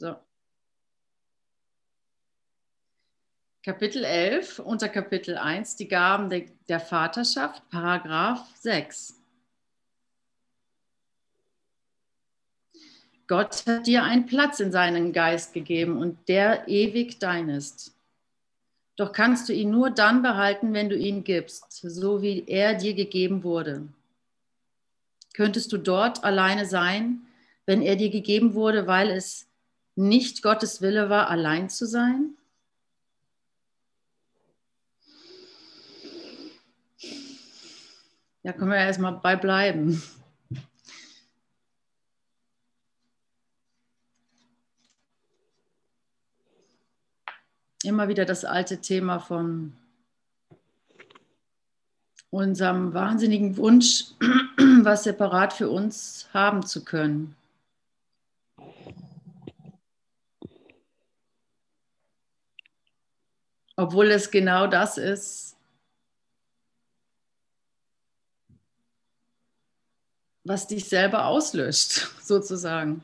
So. Kapitel 11, unter Kapitel 1, die Gaben der, der Vaterschaft, Paragraph 6. Gott hat dir einen Platz in seinen Geist gegeben und der ewig dein ist. Doch kannst du ihn nur dann behalten, wenn du ihn gibst, so wie er dir gegeben wurde. Könntest du dort alleine sein, wenn er dir gegeben wurde, weil es nicht Gottes Wille war, allein zu sein? Da können wir ja erstmal bei bleiben. Immer wieder das alte Thema von unserem wahnsinnigen Wunsch, was separat für uns haben zu können. Obwohl es genau das ist, was dich selber auslöscht, sozusagen.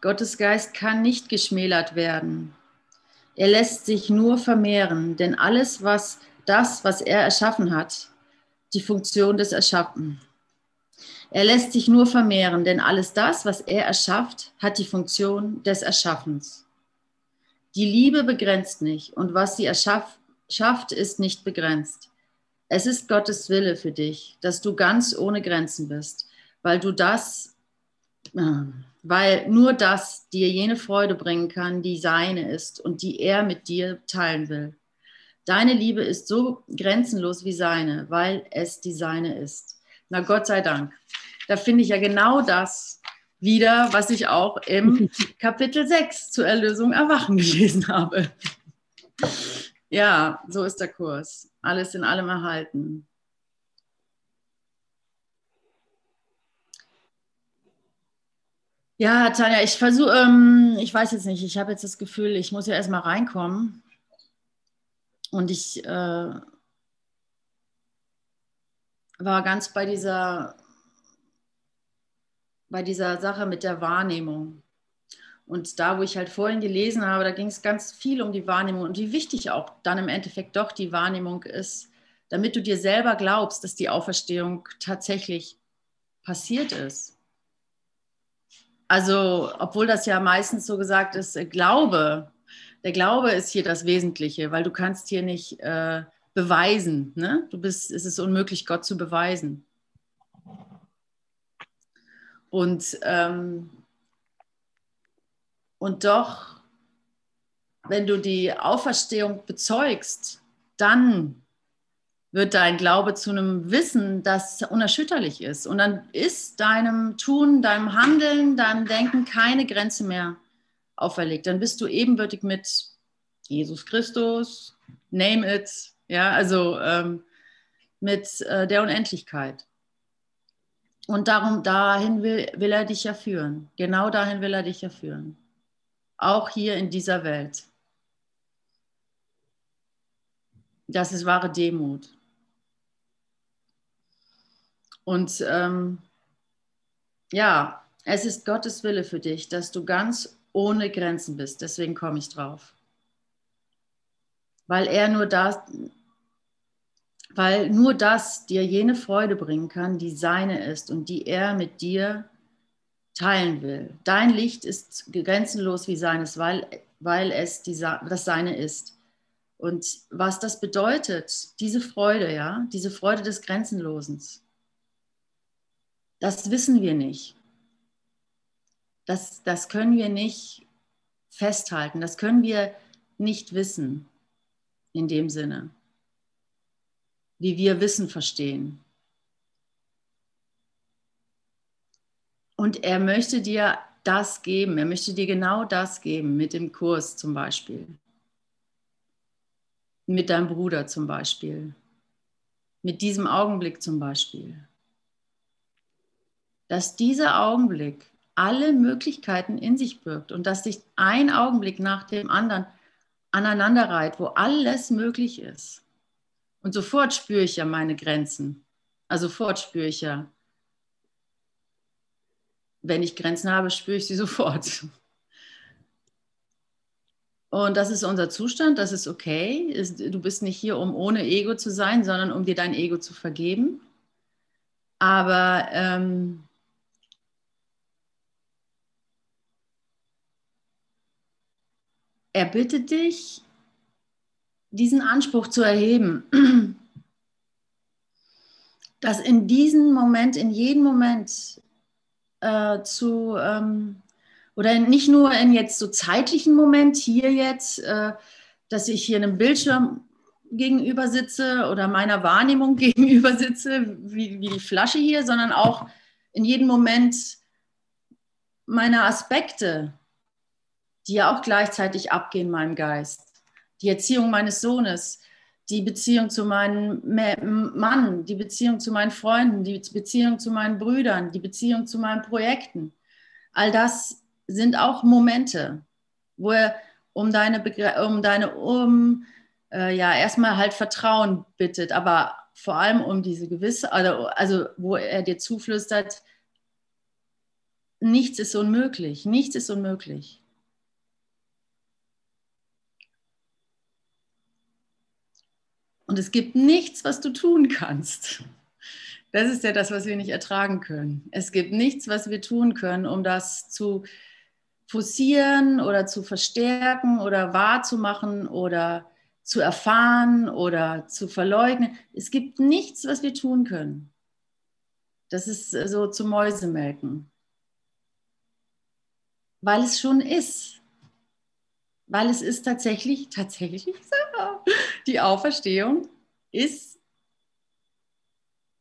Gottes Geist kann nicht geschmälert werden. Er lässt sich nur vermehren, denn alles, was das, was er erschaffen hat, die Funktion des Erschaffen. Er lässt sich nur vermehren, denn alles das, was er erschafft, hat die Funktion des Erschaffens. Die Liebe begrenzt nicht und was sie erschafft, ist nicht begrenzt. Es ist Gottes Wille für dich, dass du ganz ohne Grenzen bist, weil du das, äh, weil nur das dir jene Freude bringen kann, die seine ist und die er mit dir teilen will. Deine Liebe ist so grenzenlos wie seine, weil es die seine ist. Na Gott sei Dank. Da finde ich ja genau das wieder, was ich auch im Kapitel 6 zur Erlösung Erwachen gelesen habe. Ja, so ist der Kurs. Alles in allem erhalten. Ja, Tanja, ich versuche, ähm, ich weiß jetzt nicht, ich habe jetzt das Gefühl, ich muss ja erstmal reinkommen. Und ich äh, war ganz bei dieser, bei dieser Sache mit der Wahrnehmung. Und da, wo ich halt vorhin gelesen habe, da ging es ganz viel um die Wahrnehmung und wie wichtig auch dann im Endeffekt doch die Wahrnehmung ist, damit du dir selber glaubst, dass die Auferstehung tatsächlich passiert ist. Also, obwohl das ja meistens so gesagt ist, Glaube, der Glaube ist hier das Wesentliche, weil du kannst hier nicht äh, beweisen. Ne? Du bist, es ist unmöglich, Gott zu beweisen. Und, ähm, und doch, wenn du die Auferstehung bezeugst, dann wird dein Glaube zu einem Wissen, das unerschütterlich ist. Und dann ist deinem Tun, deinem Handeln, deinem Denken keine Grenze mehr auferlegt. Dann bist du ebenbürtig mit Jesus Christus, name it, ja, also ähm, mit äh, der Unendlichkeit. Und darum, dahin will, will er dich ja führen. Genau dahin will er dich ja führen. Auch hier in dieser Welt. Das ist wahre Demut. Und ähm, ja, es ist Gottes Wille für dich, dass du ganz ohne Grenzen bist. Deswegen komme ich drauf weil er nur das, weil nur das dir jene Freude bringen kann, die seine ist und die er mit dir teilen will. Dein Licht ist grenzenlos wie seines, weil, weil es die, das seine ist. Und was das bedeutet, diese Freude, ja, diese Freude des Grenzenlosens, das wissen wir nicht. Das, das können wir nicht festhalten, das können wir nicht wissen in dem Sinne, wie wir Wissen verstehen. Und er möchte dir das geben, er möchte dir genau das geben, mit dem Kurs zum Beispiel, mit deinem Bruder zum Beispiel, mit diesem Augenblick zum Beispiel. Dass dieser Augenblick alle Möglichkeiten in sich birgt und dass sich ein Augenblick nach dem anderen aneinanderreiht, wo alles möglich ist. Und sofort spüre ich ja meine Grenzen. Also sofort spüre ich ja, wenn ich Grenzen habe, spüre ich sie sofort. Und das ist unser Zustand, das ist okay. Du bist nicht hier, um ohne Ego zu sein, sondern um dir dein Ego zu vergeben. Aber ähm, er bittet dich, diesen Anspruch zu erheben, dass in diesem Moment, in jedem Moment äh, zu, ähm, oder nicht nur in jetzt so zeitlichen Moment, hier jetzt, äh, dass ich hier einem Bildschirm gegenüber sitze oder meiner Wahrnehmung gegenüber sitze, wie, wie die Flasche hier, sondern auch in jedem Moment meiner Aspekte, die ja auch gleichzeitig abgehen in meinem Geist. Die Erziehung meines Sohnes, die Beziehung zu meinem Mann, die Beziehung zu meinen Freunden, die Beziehung zu meinen Brüdern, die Beziehung zu meinen Projekten. All das sind auch Momente, wo er um deine, Begr um deine, um, äh, ja, erstmal halt Vertrauen bittet, aber vor allem um diese gewisse, also, also wo er dir zuflüstert, nichts ist unmöglich, nichts ist unmöglich. Und es gibt nichts, was du tun kannst. Das ist ja das, was wir nicht ertragen können. Es gibt nichts, was wir tun können, um das zu forcieren oder zu verstärken oder wahrzumachen oder zu erfahren oder zu verleugnen. Es gibt nichts, was wir tun können. Das ist so zu Mäusemelken. Weil es schon ist weil es ist tatsächlich, tatsächlich die Auferstehung ist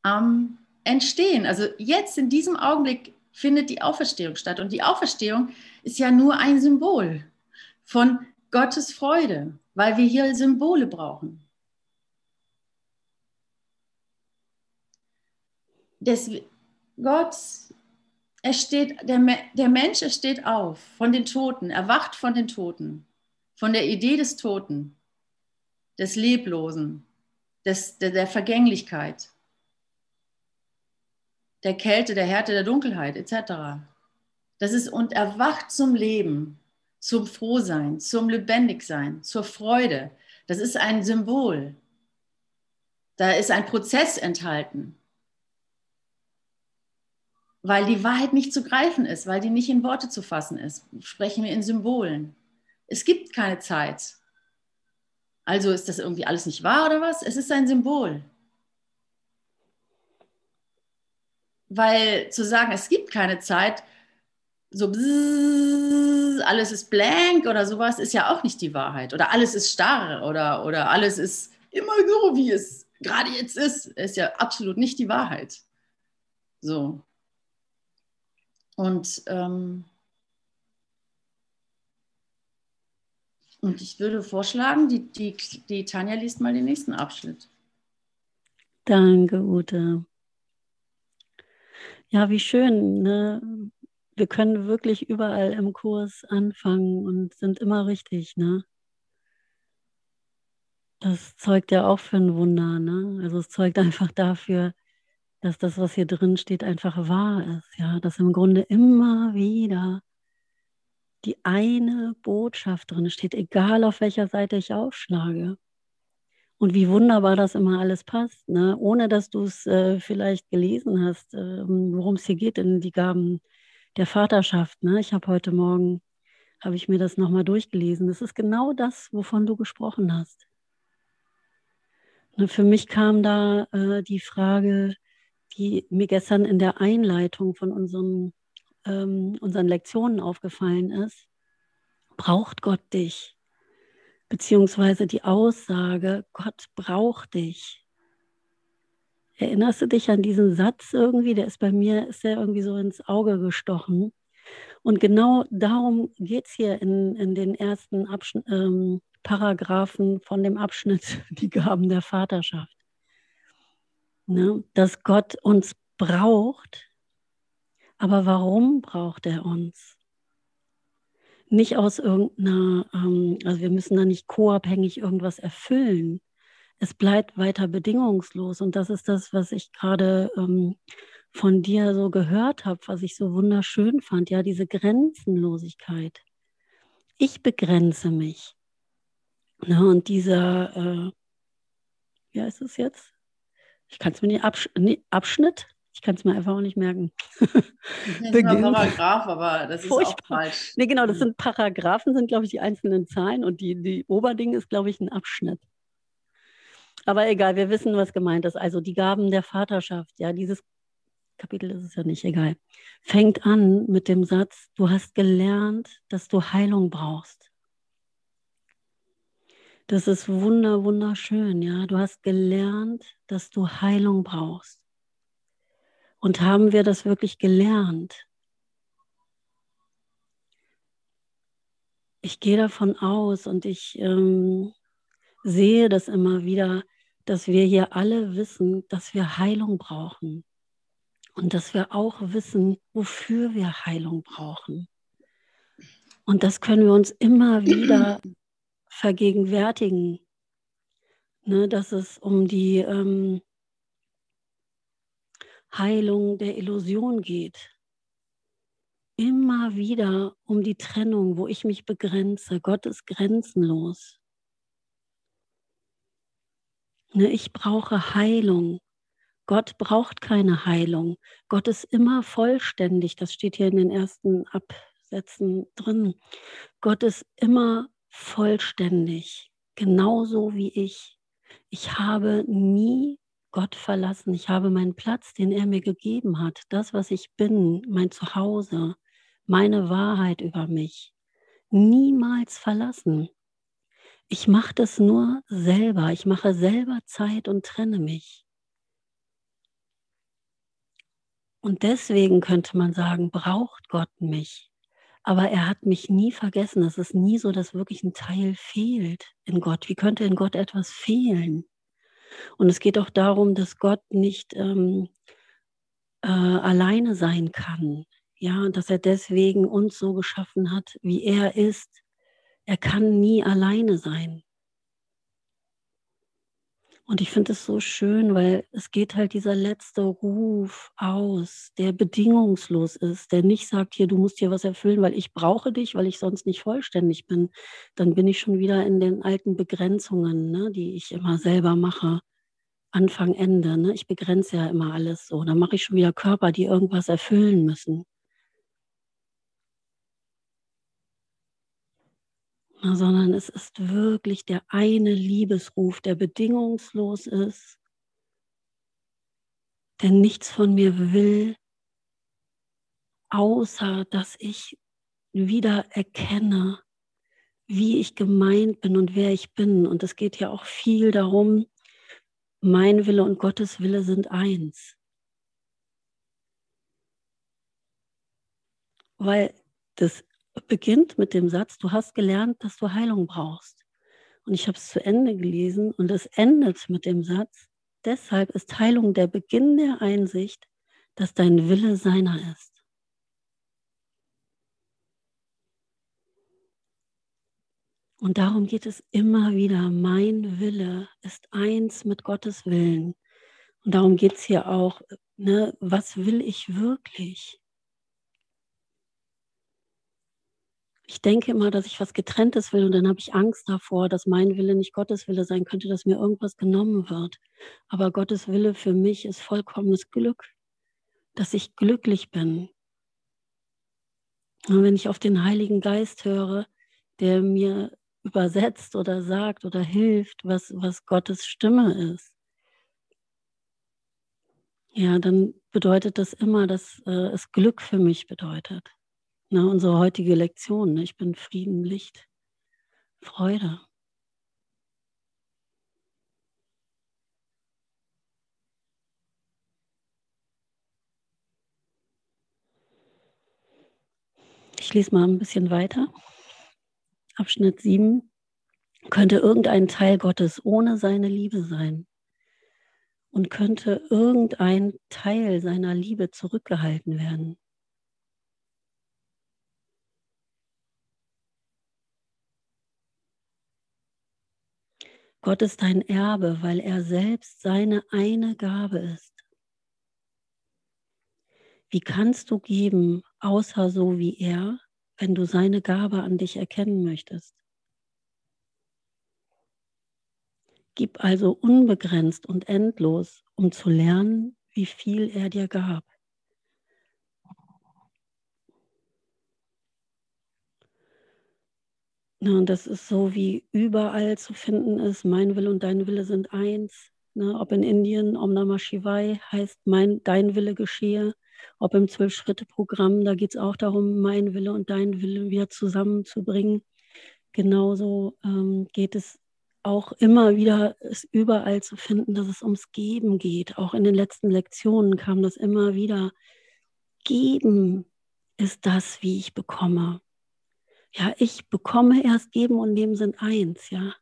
am Entstehen. Also jetzt in diesem Augenblick findet die Auferstehung statt. Und die Auferstehung ist ja nur ein Symbol von Gottes Freude, weil wir hier Symbole brauchen. Des, Gott, er der, der Mensch, er steht auf von den Toten, erwacht von den Toten von der Idee des Toten, des Leblosen, des, der, der Vergänglichkeit, der Kälte, der Härte, der Dunkelheit etc. Das ist und erwacht zum Leben, zum Frohsein, zum Lebendigsein, zur Freude. Das ist ein Symbol. Da ist ein Prozess enthalten, weil die Wahrheit nicht zu greifen ist, weil die nicht in Worte zu fassen ist. Sprechen wir in Symbolen. Es gibt keine Zeit. Also ist das irgendwie alles nicht wahr oder was? Es ist ein Symbol. Weil zu sagen, es gibt keine Zeit, so bzzz, alles ist blank oder sowas, ist ja auch nicht die Wahrheit. Oder alles ist starr oder, oder alles ist immer so, wie es gerade jetzt ist, ist ja absolut nicht die Wahrheit. So. Und ähm, Und ich würde vorschlagen, die, die, die Tanja liest mal den nächsten Abschnitt. Danke, Ute. Ja, wie schön. Ne? Wir können wirklich überall im Kurs anfangen und sind immer richtig. Ne? Das zeugt ja auch für ein Wunder. Ne? Also es zeugt einfach dafür, dass das, was hier drin steht, einfach wahr ist. Ja, dass im Grunde immer wieder die eine Botschaft drin steht, egal auf welcher Seite ich aufschlage. Und wie wunderbar das immer alles passt, ne? ohne dass du es äh, vielleicht gelesen hast, äh, worum es hier geht in die Gaben der Vaterschaft. Ne? Ich habe heute Morgen, habe ich mir das nochmal durchgelesen. Das ist genau das, wovon du gesprochen hast. Ne, für mich kam da äh, die Frage, die mir gestern in der Einleitung von unserem ähm, unseren Lektionen aufgefallen ist, braucht Gott dich. Beziehungsweise die Aussage, Gott braucht dich. Erinnerst du dich an diesen Satz irgendwie? Der ist bei mir, ist der irgendwie so ins Auge gestochen. Und genau darum geht es hier in, in den ersten Abschn ähm, Paragraphen von dem Abschnitt Die Gaben der Vaterschaft. Ne? Dass Gott uns braucht, aber warum braucht er uns? nicht aus irgendeiner, ähm, also wir müssen da nicht co-abhängig irgendwas erfüllen. Es bleibt weiter bedingungslos. Und das ist das, was ich gerade ähm, von dir so gehört habe, was ich so wunderschön fand. Ja, diese Grenzenlosigkeit. Ich begrenze mich. Ne, und dieser, äh, wie heißt es jetzt? Ich kann es mir nicht, Absch nee, Abschnitt, ich kann es mir einfach auch nicht merken. Das ist ein Paragraph, aber das ist Furchtbar. auch falsch. Nee, genau, das sind Paragraphen, sind, glaube ich, die einzelnen Zahlen und die, die Oberding ist, glaube ich, ein Abschnitt. Aber egal, wir wissen, was gemeint ist. Also die Gaben der Vaterschaft, ja, dieses Kapitel ist es ja nicht, egal. Fängt an mit dem Satz, du hast gelernt, dass du Heilung brauchst. Das ist wunder, wunderschön, ja. Du hast gelernt, dass du Heilung brauchst. Und haben wir das wirklich gelernt? Ich gehe davon aus und ich ähm, sehe das immer wieder, dass wir hier alle wissen, dass wir Heilung brauchen. Und dass wir auch wissen, wofür wir Heilung brauchen. Und das können wir uns immer wieder vergegenwärtigen, ne, dass es um die ähm, Heilung der Illusion geht. Immer wieder um die Trennung, wo ich mich begrenze. Gott ist grenzenlos. Ne, ich brauche Heilung. Gott braucht keine Heilung. Gott ist immer vollständig. Das steht hier in den ersten Absätzen drin. Gott ist immer vollständig, genauso wie ich. Ich habe nie Gott verlassen. Ich habe meinen Platz, den er mir gegeben hat, das, was ich bin, mein Zuhause, meine Wahrheit über mich, niemals verlassen. Ich mache das nur selber. Ich mache selber Zeit und trenne mich. Und deswegen könnte man sagen, braucht Gott mich. Aber er hat mich nie vergessen. Es ist nie so, dass wirklich ein Teil fehlt in Gott. Wie könnte in Gott etwas fehlen? Und es geht auch darum, dass Gott nicht ähm, äh, alleine sein kann. Ja, dass er deswegen uns so geschaffen hat, wie er ist. Er kann nie alleine sein. Und ich finde es so schön, weil es geht halt dieser letzte Ruf aus, der bedingungslos ist, der nicht sagt, hier, du musst hier was erfüllen, weil ich brauche dich, weil ich sonst nicht vollständig bin. Dann bin ich schon wieder in den alten Begrenzungen, ne, die ich immer selber mache. Anfang, Ende. Ne? Ich begrenze ja immer alles so. Dann mache ich schon wieder Körper, die irgendwas erfüllen müssen. Sondern es ist wirklich der eine Liebesruf, der bedingungslos ist, der nichts von mir will, außer dass ich wieder erkenne, wie ich gemeint bin und wer ich bin. Und es geht ja auch viel darum, mein Wille und Gottes Wille sind eins. Weil das beginnt mit dem Satz, du hast gelernt, dass du Heilung brauchst. Und ich habe es zu Ende gelesen und es endet mit dem Satz, deshalb ist Heilung der Beginn der Einsicht, dass dein Wille seiner ist. Und darum geht es immer wieder. Mein Wille ist eins mit Gottes Willen. Und darum geht es hier auch, ne, was will ich wirklich? Ich denke immer, dass ich was Getrenntes will und dann habe ich Angst davor, dass mein Wille nicht Gottes Wille sein könnte, dass mir irgendwas genommen wird. Aber Gottes Wille für mich ist vollkommenes Glück, dass ich glücklich bin. Und wenn ich auf den Heiligen Geist höre, der mir übersetzt oder sagt oder hilft, was, was Gottes Stimme ist, ja, dann bedeutet das immer, dass äh, es Glück für mich bedeutet. Ne, unsere heutige Lektion. Ne? Ich bin Frieden, Licht, Freude. Ich lese mal ein bisschen weiter. Abschnitt 7. Könnte irgendein Teil Gottes ohne seine Liebe sein? Und könnte irgendein Teil seiner Liebe zurückgehalten werden? Gott ist dein Erbe, weil er selbst seine eine Gabe ist. Wie kannst du geben, außer so wie er, wenn du seine Gabe an dich erkennen möchtest? Gib also unbegrenzt und endlos, um zu lernen, wie viel er dir gab. Ne, und das ist so, wie überall zu finden ist, mein Wille und dein Wille sind eins. Ne, ob in Indien Om Namah Shivai heißt, mein, dein Wille geschehe. Ob im Zwölf-Schritte-Programm, da geht es auch darum, mein Wille und dein Wille wieder zusammenzubringen. Genauso ähm, geht es auch immer wieder, es überall zu finden, dass es ums Geben geht. Auch in den letzten Lektionen kam das immer wieder. Geben ist das, wie ich bekomme. Ja, ich bekomme erst geben und nehmen sind eins, ja.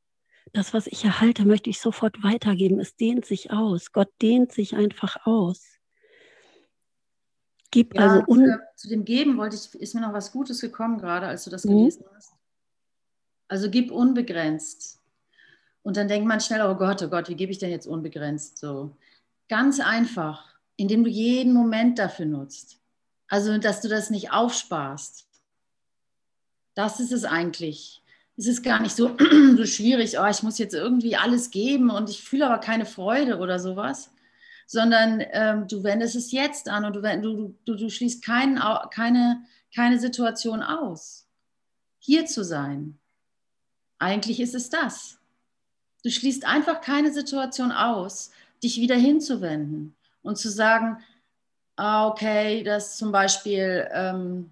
Das, was ich erhalte, möchte ich sofort weitergeben. Es dehnt sich aus. Gott dehnt sich einfach aus. Gib ja, also un zu dem Geben wollte ich, ist mir noch was Gutes gekommen gerade, als du das mhm. gelesen hast. Also gib unbegrenzt. Und dann denkt man schnell, oh Gott, oh Gott, wie gebe ich denn jetzt unbegrenzt? So ganz einfach, indem du jeden Moment dafür nutzt. Also, dass du das nicht aufsparst. Das ist es eigentlich. Es ist gar nicht so, so schwierig, oh, ich muss jetzt irgendwie alles geben und ich fühle aber keine Freude oder sowas, sondern ähm, du wendest es jetzt an und du, du, du, du schließt keinen, keine, keine Situation aus, hier zu sein. Eigentlich ist es das. Du schließt einfach keine Situation aus, dich wieder hinzuwenden und zu sagen, ah, okay, das zum Beispiel ähm,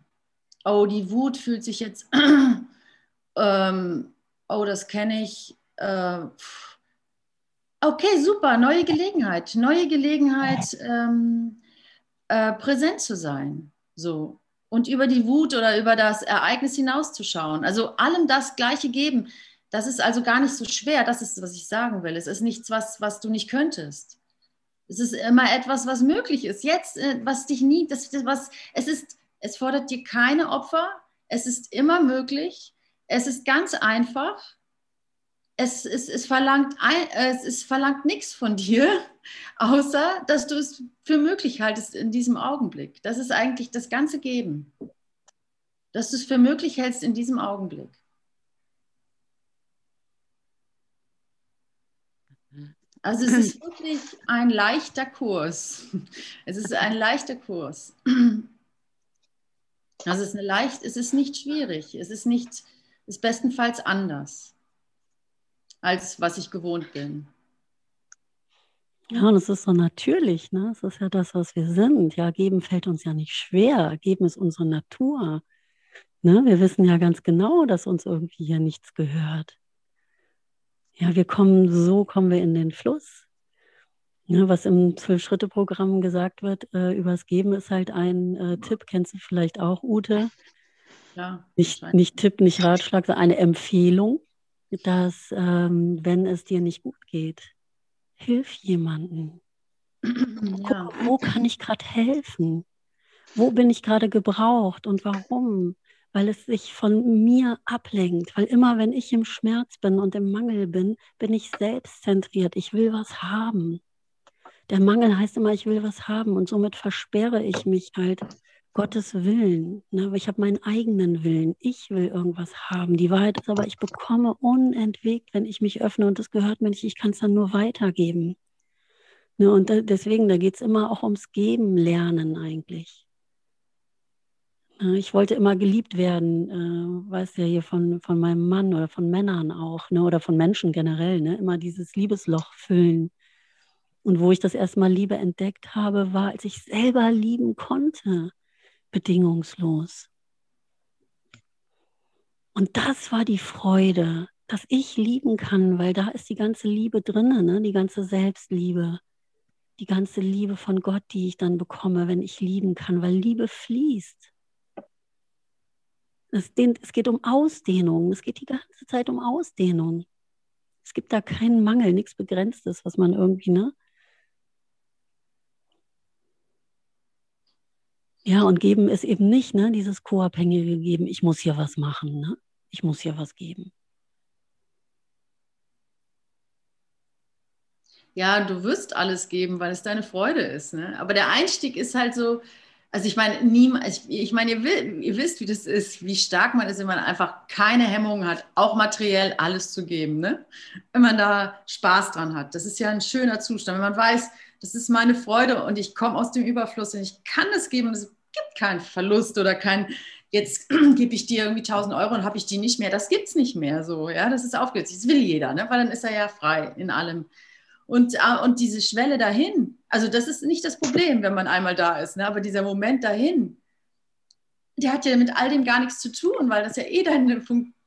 oh, die Wut fühlt sich jetzt, ähm, oh, das kenne ich. Äh, okay, super, neue Gelegenheit, neue Gelegenheit, ähm, äh, präsent zu sein. So. Und über die Wut oder über das Ereignis hinauszuschauen. Also allem das Gleiche geben. Das ist also gar nicht so schwer. Das ist, was ich sagen will. Es ist nichts, was, was du nicht könntest. Es ist immer etwas, was möglich ist. Jetzt, äh, was dich nie, das, was, es ist es fordert dir keine Opfer. Es ist immer möglich. Es ist ganz einfach. Es, es, es, verlangt, ein, es, es verlangt nichts von dir, außer dass du es für möglich haltest in diesem Augenblick. Das ist eigentlich das ganze Geben. Dass du es für möglich hältst in diesem Augenblick. Also es ist wirklich ein leichter Kurs. Es ist ein leichter Kurs. Also es ist, eine leicht, es ist nicht schwierig, es ist nicht, es ist bestenfalls anders, als was ich gewohnt bin. Ja, und es ist so natürlich, ne? Es ist ja das, was wir sind. Ja, geben fällt uns ja nicht schwer. Geben ist unsere Natur. Ne? Wir wissen ja ganz genau, dass uns irgendwie hier nichts gehört. Ja, wir kommen, so kommen wir in den Fluss. Ja, was im Zwölf-Schritte-Programm gesagt wird, äh, übers Geben ist halt ein äh, Tipp, kennst du vielleicht auch, Ute? Ja. Nicht, nicht Tipp, nicht Ratschlag, sondern eine Empfehlung, dass ähm, wenn es dir nicht gut geht, hilf jemanden. Ja. Guck, wo kann ich gerade helfen? Wo bin ich gerade gebraucht und warum? Weil es sich von mir ablenkt. Weil immer, wenn ich im Schmerz bin und im Mangel bin, bin ich selbstzentriert. Ich will was haben der Mangel heißt immer, ich will was haben und somit versperre ich mich halt Gottes Willen. Ne? Ich habe meinen eigenen Willen. Ich will irgendwas haben. Die Wahrheit ist aber, ich bekomme unentwegt, wenn ich mich öffne und das gehört mir nicht. Ich kann es dann nur weitergeben. Ne? Und deswegen, da geht es immer auch ums Geben lernen eigentlich. Ne? Ich wollte immer geliebt werden, äh, weiß ja hier von, von meinem Mann oder von Männern auch, ne? oder von Menschen generell, ne? immer dieses Liebesloch füllen. Und wo ich das erstmal Liebe entdeckt habe, war, als ich selber lieben konnte, bedingungslos. Und das war die Freude, dass ich lieben kann, weil da ist die ganze Liebe drin, ne? die ganze Selbstliebe, die ganze Liebe von Gott, die ich dann bekomme, wenn ich lieben kann, weil Liebe fließt. Es, es geht um Ausdehnung, es geht die ganze Zeit um Ausdehnung. Es gibt da keinen Mangel, nichts Begrenztes, was man irgendwie, ne? Ja, und geben ist eben nicht, ne, dieses co-abhängige Geben, ich muss hier was machen, ne? Ich muss hier was geben. ja, du wirst alles geben, weil es deine Freude ist. Ne? Aber der Einstieg ist halt so, also ich meine, niemals, ich meine, ihr, ihr, wisst, wie das ist, wie stark man ist, wenn man einfach keine Hemmungen hat, auch materiell alles zu geben. Ne? Wenn man da Spaß dran hat. Das ist ja ein schöner Zustand. Wenn man weiß, das ist meine Freude und ich komme aus dem Überfluss und ich kann es geben es gibt keinen Verlust oder kein, jetzt gebe ich dir irgendwie 1000 Euro und habe ich die nicht mehr. Das gibt es nicht mehr so. Ja, das ist aufgelöst. Das will jeder, ne? weil dann ist er ja frei in allem. Und, äh, und diese Schwelle dahin, also das ist nicht das Problem, wenn man einmal da ist, ne? aber dieser Moment dahin, der hat ja mit all dem gar nichts zu tun, weil das ja eh deine,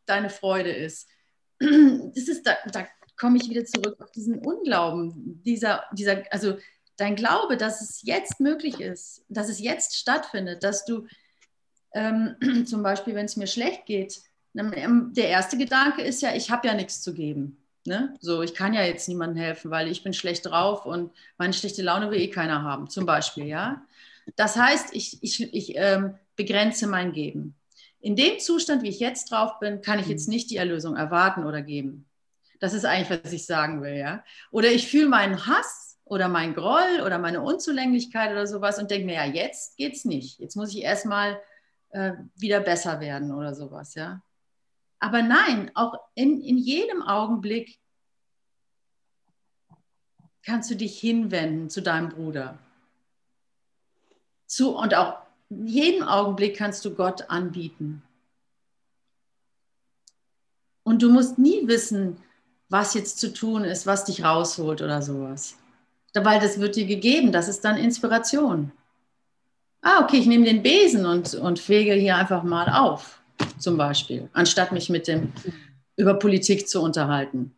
deine Freude ist. Das ist, da, da komme ich wieder zurück auf diesen Unglauben, dieser, dieser, also dein Glaube, dass es jetzt möglich ist, dass es jetzt stattfindet, dass du ähm, zum Beispiel, wenn es mir schlecht geht, ähm, der erste Gedanke ist ja, ich habe ja nichts zu geben. Ne? So, ich kann ja jetzt niemandem helfen, weil ich bin schlecht drauf und meine schlechte Laune will eh keiner haben, zum Beispiel, ja. Das heißt, ich, ich, ich ähm, begrenze mein Geben. In dem Zustand, wie ich jetzt drauf bin, kann ich jetzt mhm. nicht die Erlösung erwarten oder geben. Das ist eigentlich, was ich sagen will, ja. Oder ich fühle meinen Hass oder meinen Groll oder meine Unzulänglichkeit oder sowas und denke mir, ja, jetzt geht's nicht. Jetzt muss ich erstmal äh, wieder besser werden oder sowas, ja. Aber nein, auch in, in jedem Augenblick kannst du dich hinwenden zu deinem Bruder. Zu, und auch in jedem Augenblick kannst du Gott anbieten. Und du musst nie wissen, was jetzt zu tun ist, was dich rausholt oder sowas. Weil das wird dir gegeben, das ist dann Inspiration. Ah, okay, ich nehme den Besen und, und fege hier einfach mal auf zum Beispiel, anstatt mich mit dem über Politik zu unterhalten.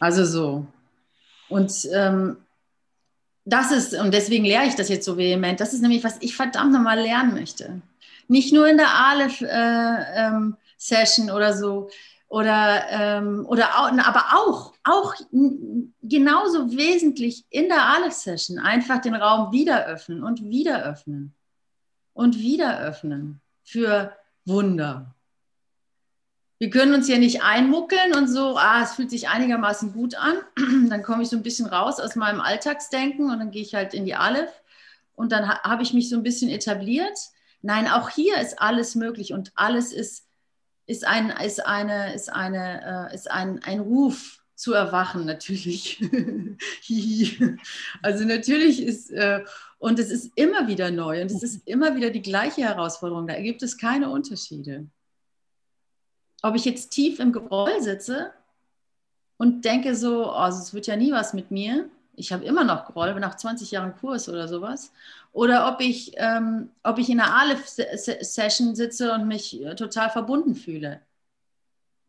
Also so. Und ähm, das ist, und deswegen lehre ich das jetzt so vehement, das ist nämlich, was ich verdammt nochmal lernen möchte. Nicht nur in der Aleph-Session äh, ähm, oder so, oder, ähm, oder aber auch, auch genauso wesentlich in der Aleph-Session einfach den Raum wieder öffnen und wieder öffnen und wieder öffnen für Wunder. Wir können uns ja nicht einmuckeln und so, ah, es fühlt sich einigermaßen gut an. Dann komme ich so ein bisschen raus aus meinem Alltagsdenken und dann gehe ich halt in die Aleph und dann ha habe ich mich so ein bisschen etabliert. Nein, auch hier ist alles möglich und alles ist, ist, ein, ist, eine, ist, eine, äh, ist ein, ein Ruf zu erwachen, natürlich. also natürlich ist, äh, und es ist immer wieder neu und es ist immer wieder die gleiche Herausforderung. Da gibt es keine Unterschiede. Ob ich jetzt tief im Groll sitze und denke so, oh, also es wird ja nie was mit mir. Ich habe immer noch Groll, nach 20 Jahren Kurs oder sowas. Oder ob ich, ähm, ob ich in einer Aleph-Session sitze und mich äh, total verbunden fühle.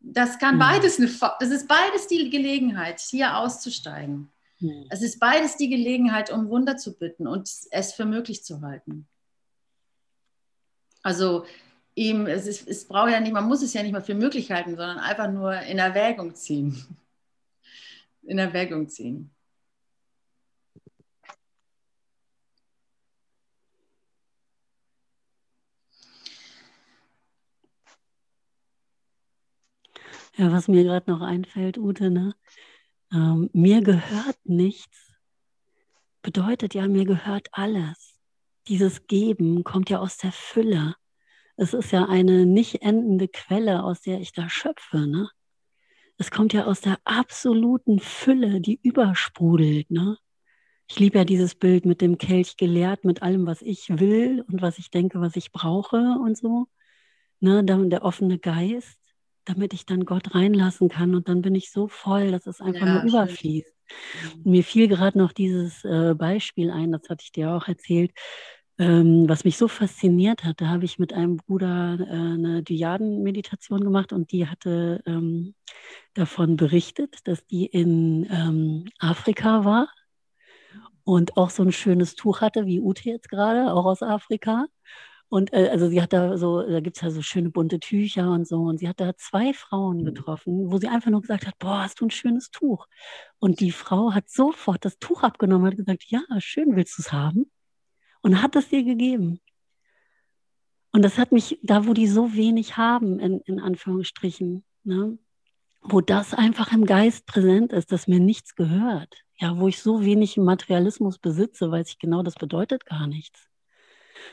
Das kann mhm. beides eine, das ist beides die Gelegenheit, hier auszusteigen. Hm. Es ist beides die Gelegenheit, um Wunder zu bitten und es für möglich zu halten. Also ihm, es, ist, es braucht ja nicht, man muss es ja nicht mal für möglich halten, sondern einfach nur in Erwägung ziehen. In Erwägung ziehen. Ja, was mir gerade noch einfällt, Ute, ne? ähm, mir gehört nichts, bedeutet ja, mir gehört alles. Dieses Geben kommt ja aus der Fülle. Es ist ja eine nicht endende Quelle, aus der ich da schöpfe. Ne? Es kommt ja aus der absoluten Fülle, die übersprudelt. Ne? Ich liebe ja dieses Bild mit dem Kelch geleert, mit allem, was ich will und was ich denke, was ich brauche und so. Ne? Der offene Geist damit ich dann Gott reinlassen kann. Und dann bin ich so voll, dass es einfach ja, nur überfließt. Und mhm. mir fiel gerade noch dieses äh, Beispiel ein, das hatte ich dir auch erzählt, ähm, was mich so fasziniert hat. Da habe ich mit einem Bruder äh, eine Dyaden-Meditation gemacht und die hatte ähm, davon berichtet, dass die in ähm, Afrika war und auch so ein schönes Tuch hatte, wie Ute jetzt gerade, auch aus Afrika. Und äh, also sie hat da so, da gibt es ja so schöne bunte Tücher und so. Und sie hat da zwei Frauen mhm. getroffen, wo sie einfach nur gesagt hat, boah, hast du ein schönes Tuch. Und die Frau hat sofort das Tuch abgenommen und hat gesagt, ja, schön, willst du es haben? Und hat es ihr gegeben. Und das hat mich, da wo die so wenig haben, in, in Anführungsstrichen, ne, wo das einfach im Geist präsent ist, dass mir nichts gehört. ja, wo ich so wenig Materialismus besitze, weil ich genau das bedeutet gar nichts.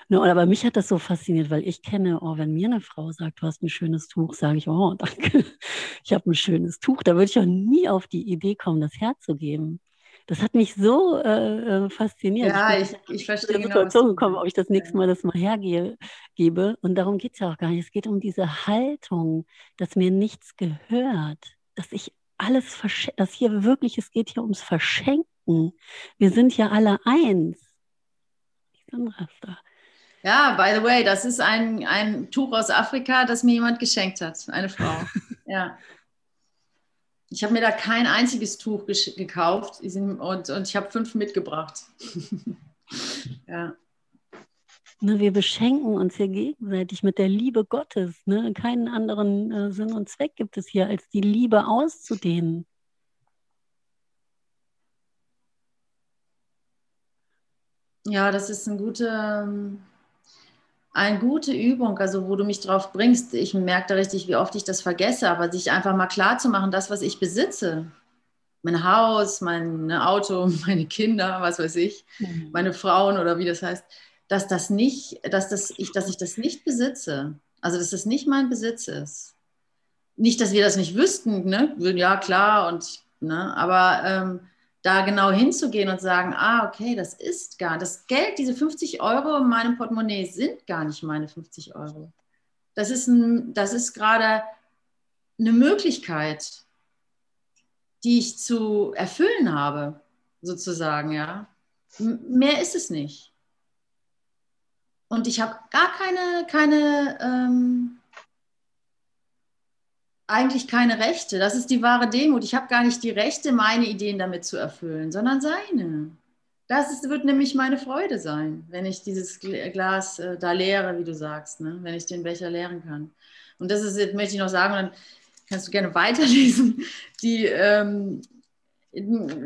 Ne, aber mich hat das so fasziniert, weil ich kenne, oh, wenn mir eine Frau sagt, du hast ein schönes Tuch, sage ich, oh, danke, ich habe ein schönes Tuch. Da würde ich auch nie auf die Idee kommen, das herzugeben. Das hat mich so äh, äh fasziniert. Ja, ich, ich, ich verstehe genau. Situation gekommen, ob ich das nächste Mal das mal hergebe. Und darum geht es ja auch gar nicht. Es geht um diese Haltung, dass mir nichts gehört, dass ich alles verschenke, dass hier wirklich, es geht hier ums Verschenken. Wir sind ja alle eins. Ja, by the way, das ist ein, ein Tuch aus Afrika, das mir jemand geschenkt hat, eine Frau. ja. Ich habe mir da kein einziges Tuch gekauft und, und ich habe fünf mitgebracht. ja. Ne, wir beschenken uns hier gegenseitig mit der Liebe Gottes. Ne? Keinen anderen äh, Sinn und Zweck gibt es hier, als die Liebe auszudehnen. Ja, das ist ein guter, ähm, eine gute Übung, also wo du mich drauf bringst. Ich merke da richtig, wie oft ich das vergesse, aber sich einfach mal klar zu machen, das, was ich besitze, mein Haus, mein Auto, meine Kinder, was weiß ich, mhm. meine Frauen oder wie das heißt, dass das nicht, dass das ich, dass ich das nicht besitze. Also dass das nicht mein Besitz ist. Nicht, dass wir das nicht wüssten, ne? Ja, klar, und ne, aber ähm, da genau hinzugehen und sagen, ah, okay, das ist gar, das Geld, diese 50 Euro in meinem Portemonnaie sind gar nicht meine 50 Euro. Das ist, ein, das ist gerade eine Möglichkeit, die ich zu erfüllen habe, sozusagen, ja. mehr ist es nicht. Und ich habe gar keine, keine ähm, eigentlich keine Rechte. Das ist die wahre Demut. Ich habe gar nicht die Rechte, meine Ideen damit zu erfüllen, sondern seine. Das ist, wird nämlich meine Freude sein, wenn ich dieses Glas äh, da leere, wie du sagst, ne? wenn ich den Becher leeren kann. Und das ist, möchte ich noch sagen, dann kannst du gerne weiterlesen. Die, ähm,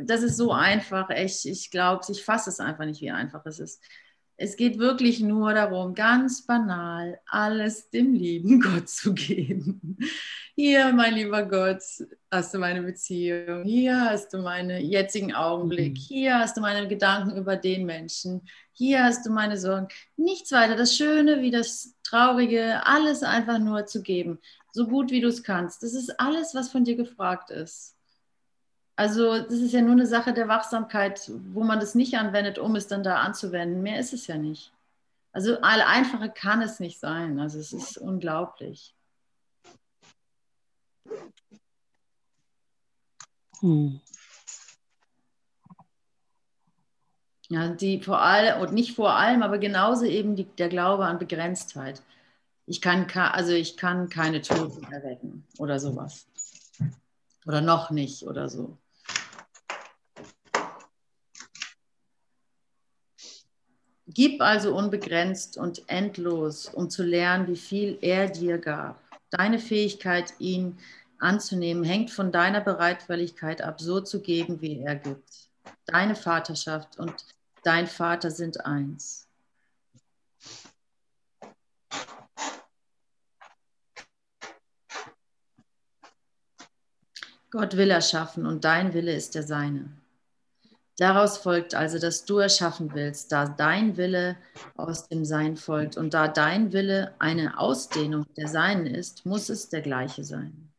das ist so einfach, echt. Ich glaube, ich fasse es einfach nicht, wie einfach es ist. Es geht wirklich nur darum, ganz banal alles dem lieben Gott zu geben. Hier, mein lieber Gott, hast du meine Beziehung. Hier hast du meinen jetzigen Augenblick. Mhm. Hier hast du meine Gedanken über den Menschen. Hier hast du meine Sorgen. Nichts weiter. Das Schöne wie das Traurige, alles einfach nur zu geben. So gut wie du es kannst. Das ist alles, was von dir gefragt ist. Also das ist ja nur eine Sache der Wachsamkeit, wo man das nicht anwendet, um es dann da anzuwenden. Mehr ist es ja nicht. Also all einfache kann es nicht sein. Also es ist unglaublich. Hm. Ja, die vor allem, und nicht vor allem, aber genauso eben die, der Glaube an Begrenztheit. Ich kann, also ich kann keine Toten erwecken oder sowas. Oder noch nicht oder so. Gib also unbegrenzt und endlos, um zu lernen, wie viel er dir gab. Deine Fähigkeit, ihn anzunehmen, hängt von deiner Bereitwilligkeit ab, so zu geben, wie er gibt. Deine Vaterschaft und dein Vater sind eins. Gott will erschaffen und dein Wille ist der seine. Daraus folgt also, dass du erschaffen willst, da dein Wille aus dem Sein folgt. Und da dein Wille eine Ausdehnung der Seinen ist, muss es der gleiche sein.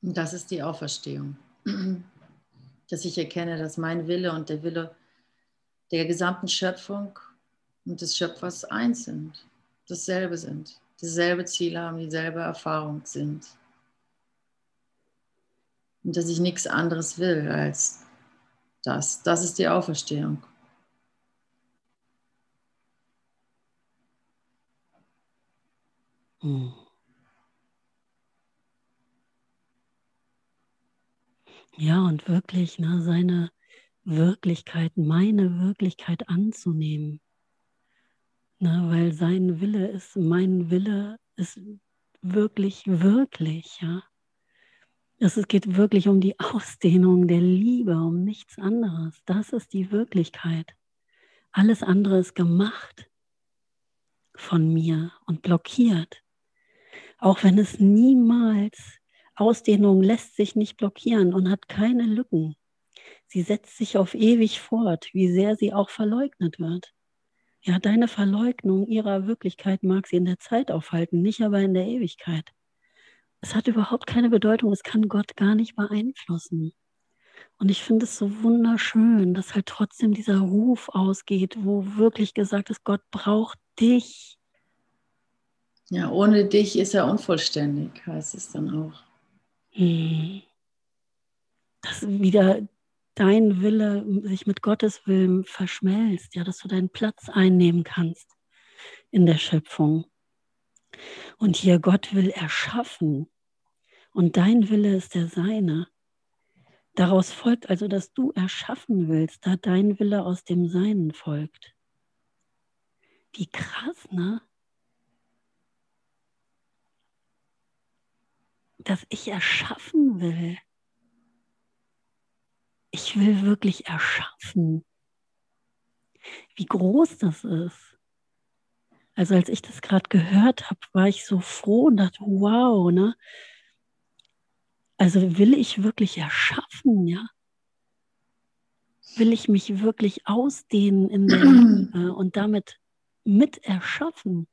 Und das ist die Auferstehung. Dass ich erkenne, dass mein Wille und der Wille der gesamten Schöpfung und des Schöpfers eins sind, dasselbe sind, dasselbe Ziel haben, dieselbe Erfahrung sind. Und dass ich nichts anderes will als das. Das ist die Auferstehung. Hm. Ja, und wirklich ne, seine Wirklichkeit, meine Wirklichkeit anzunehmen. Na, weil sein Wille ist, mein Wille ist wirklich, wirklich, ja. Es geht wirklich um die Ausdehnung der Liebe, um nichts anderes. Das ist die Wirklichkeit. Alles andere ist gemacht von mir und blockiert. Auch wenn es niemals, Ausdehnung lässt sich nicht blockieren und hat keine Lücken. Sie setzt sich auf ewig fort, wie sehr sie auch verleugnet wird. Ja, deine Verleugnung ihrer Wirklichkeit mag sie in der Zeit aufhalten, nicht aber in der Ewigkeit. Es hat überhaupt keine Bedeutung, es kann Gott gar nicht beeinflussen. Und ich finde es so wunderschön, dass halt trotzdem dieser Ruf ausgeht, wo wirklich gesagt ist, Gott braucht dich. Ja, ohne dich ist er unvollständig, heißt es dann auch. Hm. Dass wieder dein Wille sich mit Gottes Willen verschmelzt, ja, dass du deinen Platz einnehmen kannst in der Schöpfung. Und hier Gott will erschaffen und dein Wille ist der seine. Daraus folgt also, dass du erschaffen willst, da dein Wille aus dem Seinen folgt. Wie krass, ne? Dass ich erschaffen will. Ich will wirklich erschaffen. Wie groß das ist. Also als ich das gerade gehört habe, war ich so froh und dachte, wow, ne? Also will ich wirklich erschaffen, ja? Will ich mich wirklich ausdehnen in der Liebe und damit mit erschaffen?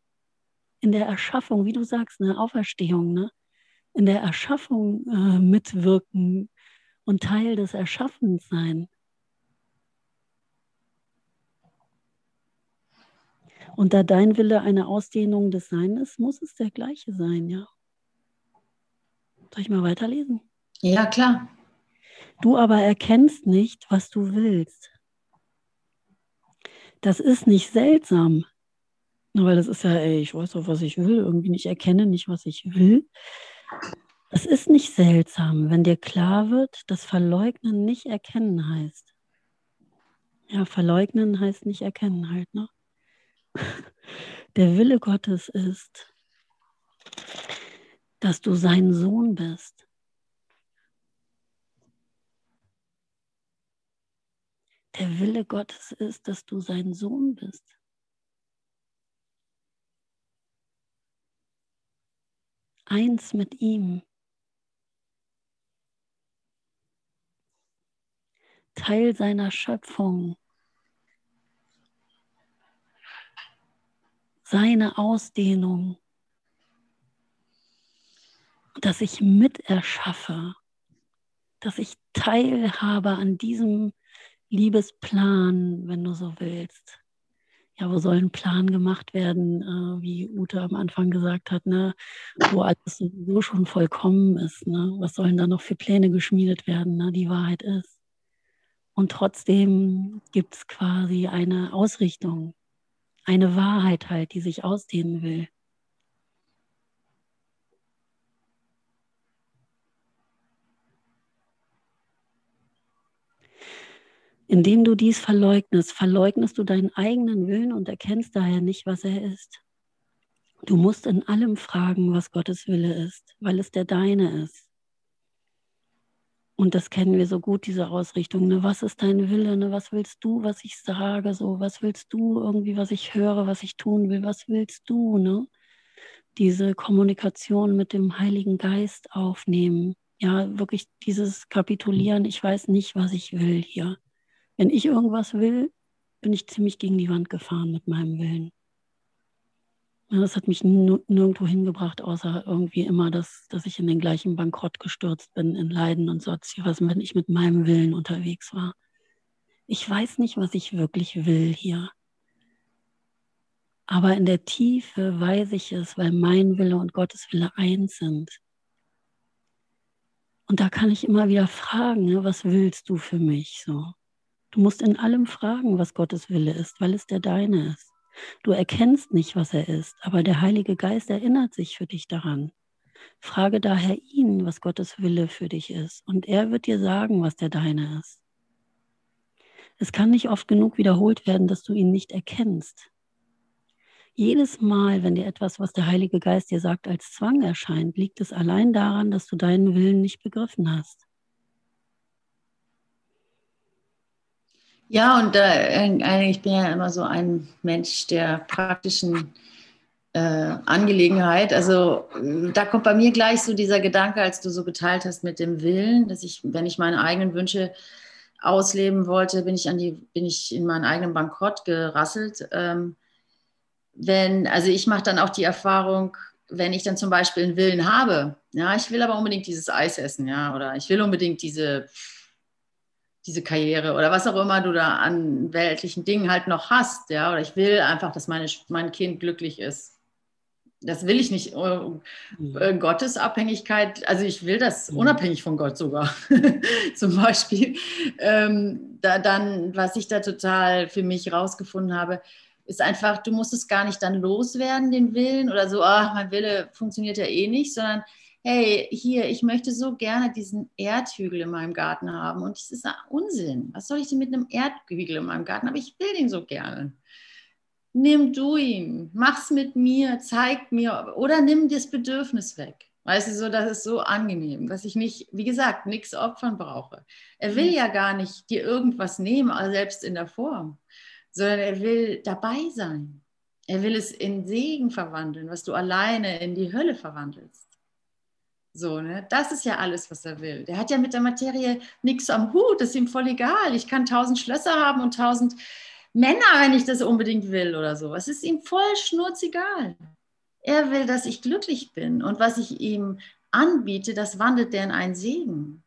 In der Erschaffung, wie du sagst, eine Auferstehung, ne? In der Erschaffung äh, mitwirken und Teil des Erschaffens sein. Und da dein Wille eine Ausdehnung des Seins ist, muss es der gleiche sein, ja. Soll ich mal weiterlesen? Ja, klar. Du aber erkennst nicht, was du willst. Das ist nicht seltsam, weil das ist ja, ey, ich weiß doch, was ich will, irgendwie nicht erkenne nicht, was ich will. Das ist nicht seltsam, wenn dir klar wird, dass verleugnen nicht erkennen heißt. Ja, verleugnen heißt nicht erkennen halt, ne? Der Wille Gottes ist, dass du sein Sohn bist. Der Wille Gottes ist, dass du sein Sohn bist. Eins mit ihm. Teil seiner Schöpfung. Seine Ausdehnung dass ich miterschaffe, dass ich teilhabe an diesem Liebesplan, wenn du so willst. Ja, wo soll ein Plan gemacht werden, äh, wie Ute am Anfang gesagt hat, ne? wo alles sowieso schon vollkommen ist. Ne? Was sollen da noch für Pläne geschmiedet werden? Ne? Die Wahrheit ist. Und trotzdem gibt es quasi eine Ausrichtung, eine Wahrheit halt, die sich ausdehnen will. Indem du dies verleugnest, verleugnest du deinen eigenen Willen und erkennst daher nicht, was er ist. Du musst in allem fragen, was Gottes Wille ist, weil es der deine ist. Und das kennen wir so gut, diese Ausrichtung. Ne? Was ist dein Wille? Ne? Was willst du, was ich sage? So, was willst du irgendwie, was ich höre, was ich tun will? Was willst du? Ne? Diese Kommunikation mit dem Heiligen Geist aufnehmen. Ja, wirklich dieses Kapitulieren. Ich weiß nicht, was ich will hier. Wenn ich irgendwas will, bin ich ziemlich gegen die Wand gefahren mit meinem Willen. Das hat mich nirgendwo hingebracht, außer irgendwie immer, dass, dass ich in den gleichen Bankrott gestürzt bin, in Leiden und sonst was, wenn ich mit meinem Willen unterwegs war. Ich weiß nicht, was ich wirklich will hier. Aber in der Tiefe weiß ich es, weil mein Wille und Gottes Wille eins sind. Und da kann ich immer wieder fragen, ne, was willst du für mich so? Du musst in allem fragen, was Gottes Wille ist, weil es der deine ist. Du erkennst nicht, was er ist, aber der Heilige Geist erinnert sich für dich daran. Frage daher ihn, was Gottes Wille für dich ist, und er wird dir sagen, was der deine ist. Es kann nicht oft genug wiederholt werden, dass du ihn nicht erkennst. Jedes Mal, wenn dir etwas, was der Heilige Geist dir sagt, als Zwang erscheint, liegt es allein daran, dass du deinen Willen nicht begriffen hast. Ja, und äh, ich bin ja immer so ein Mensch der praktischen äh, Angelegenheit. Also da kommt bei mir gleich so dieser Gedanke, als du so geteilt hast mit dem Willen, dass ich, wenn ich meine eigenen Wünsche ausleben wollte, bin ich, an die, bin ich in meinen eigenen Bankrott gerasselt. Ähm, wenn, also ich mache dann auch die Erfahrung, wenn ich dann zum Beispiel einen Willen habe, ja, ich will aber unbedingt dieses Eis essen, ja, oder ich will unbedingt diese, diese Karriere oder was auch immer du da an weltlichen Dingen halt noch hast, ja, oder ich will einfach, dass meine, mein Kind glücklich ist. Das will ich nicht. Äh, mhm. äh Gottesabhängigkeit, also ich will das mhm. unabhängig von Gott sogar, zum Beispiel. Ähm, da dann, was ich da total für mich rausgefunden habe, ist einfach, du musst es gar nicht dann loswerden, den Willen oder so, ach, mein Wille funktioniert ja eh nicht, sondern hey, hier, ich möchte so gerne diesen Erdhügel in meinem Garten haben und das ist Unsinn. Was soll ich denn mit einem Erdhügel in meinem Garten? Aber ich will den so gerne. Nimm du ihn, mach's mit mir, zeig mir oder nimm das Bedürfnis weg. Weißt du, so, das ist so angenehm, dass ich nicht, wie gesagt, nichts opfern brauche. Er will mhm. ja gar nicht dir irgendwas nehmen, selbst in der Form sondern er will dabei sein. Er will es in Segen verwandeln, was du alleine in die Hölle verwandelst. So, ne? Das ist ja alles, was er will. Der hat ja mit der Materie nichts am Hut, das ist ihm voll egal. Ich kann tausend Schlösser haben und tausend Männer, wenn ich das unbedingt will oder so. Es ist ihm voll schnurzegal. Er will, dass ich glücklich bin und was ich ihm anbiete, das wandelt der in einen Segen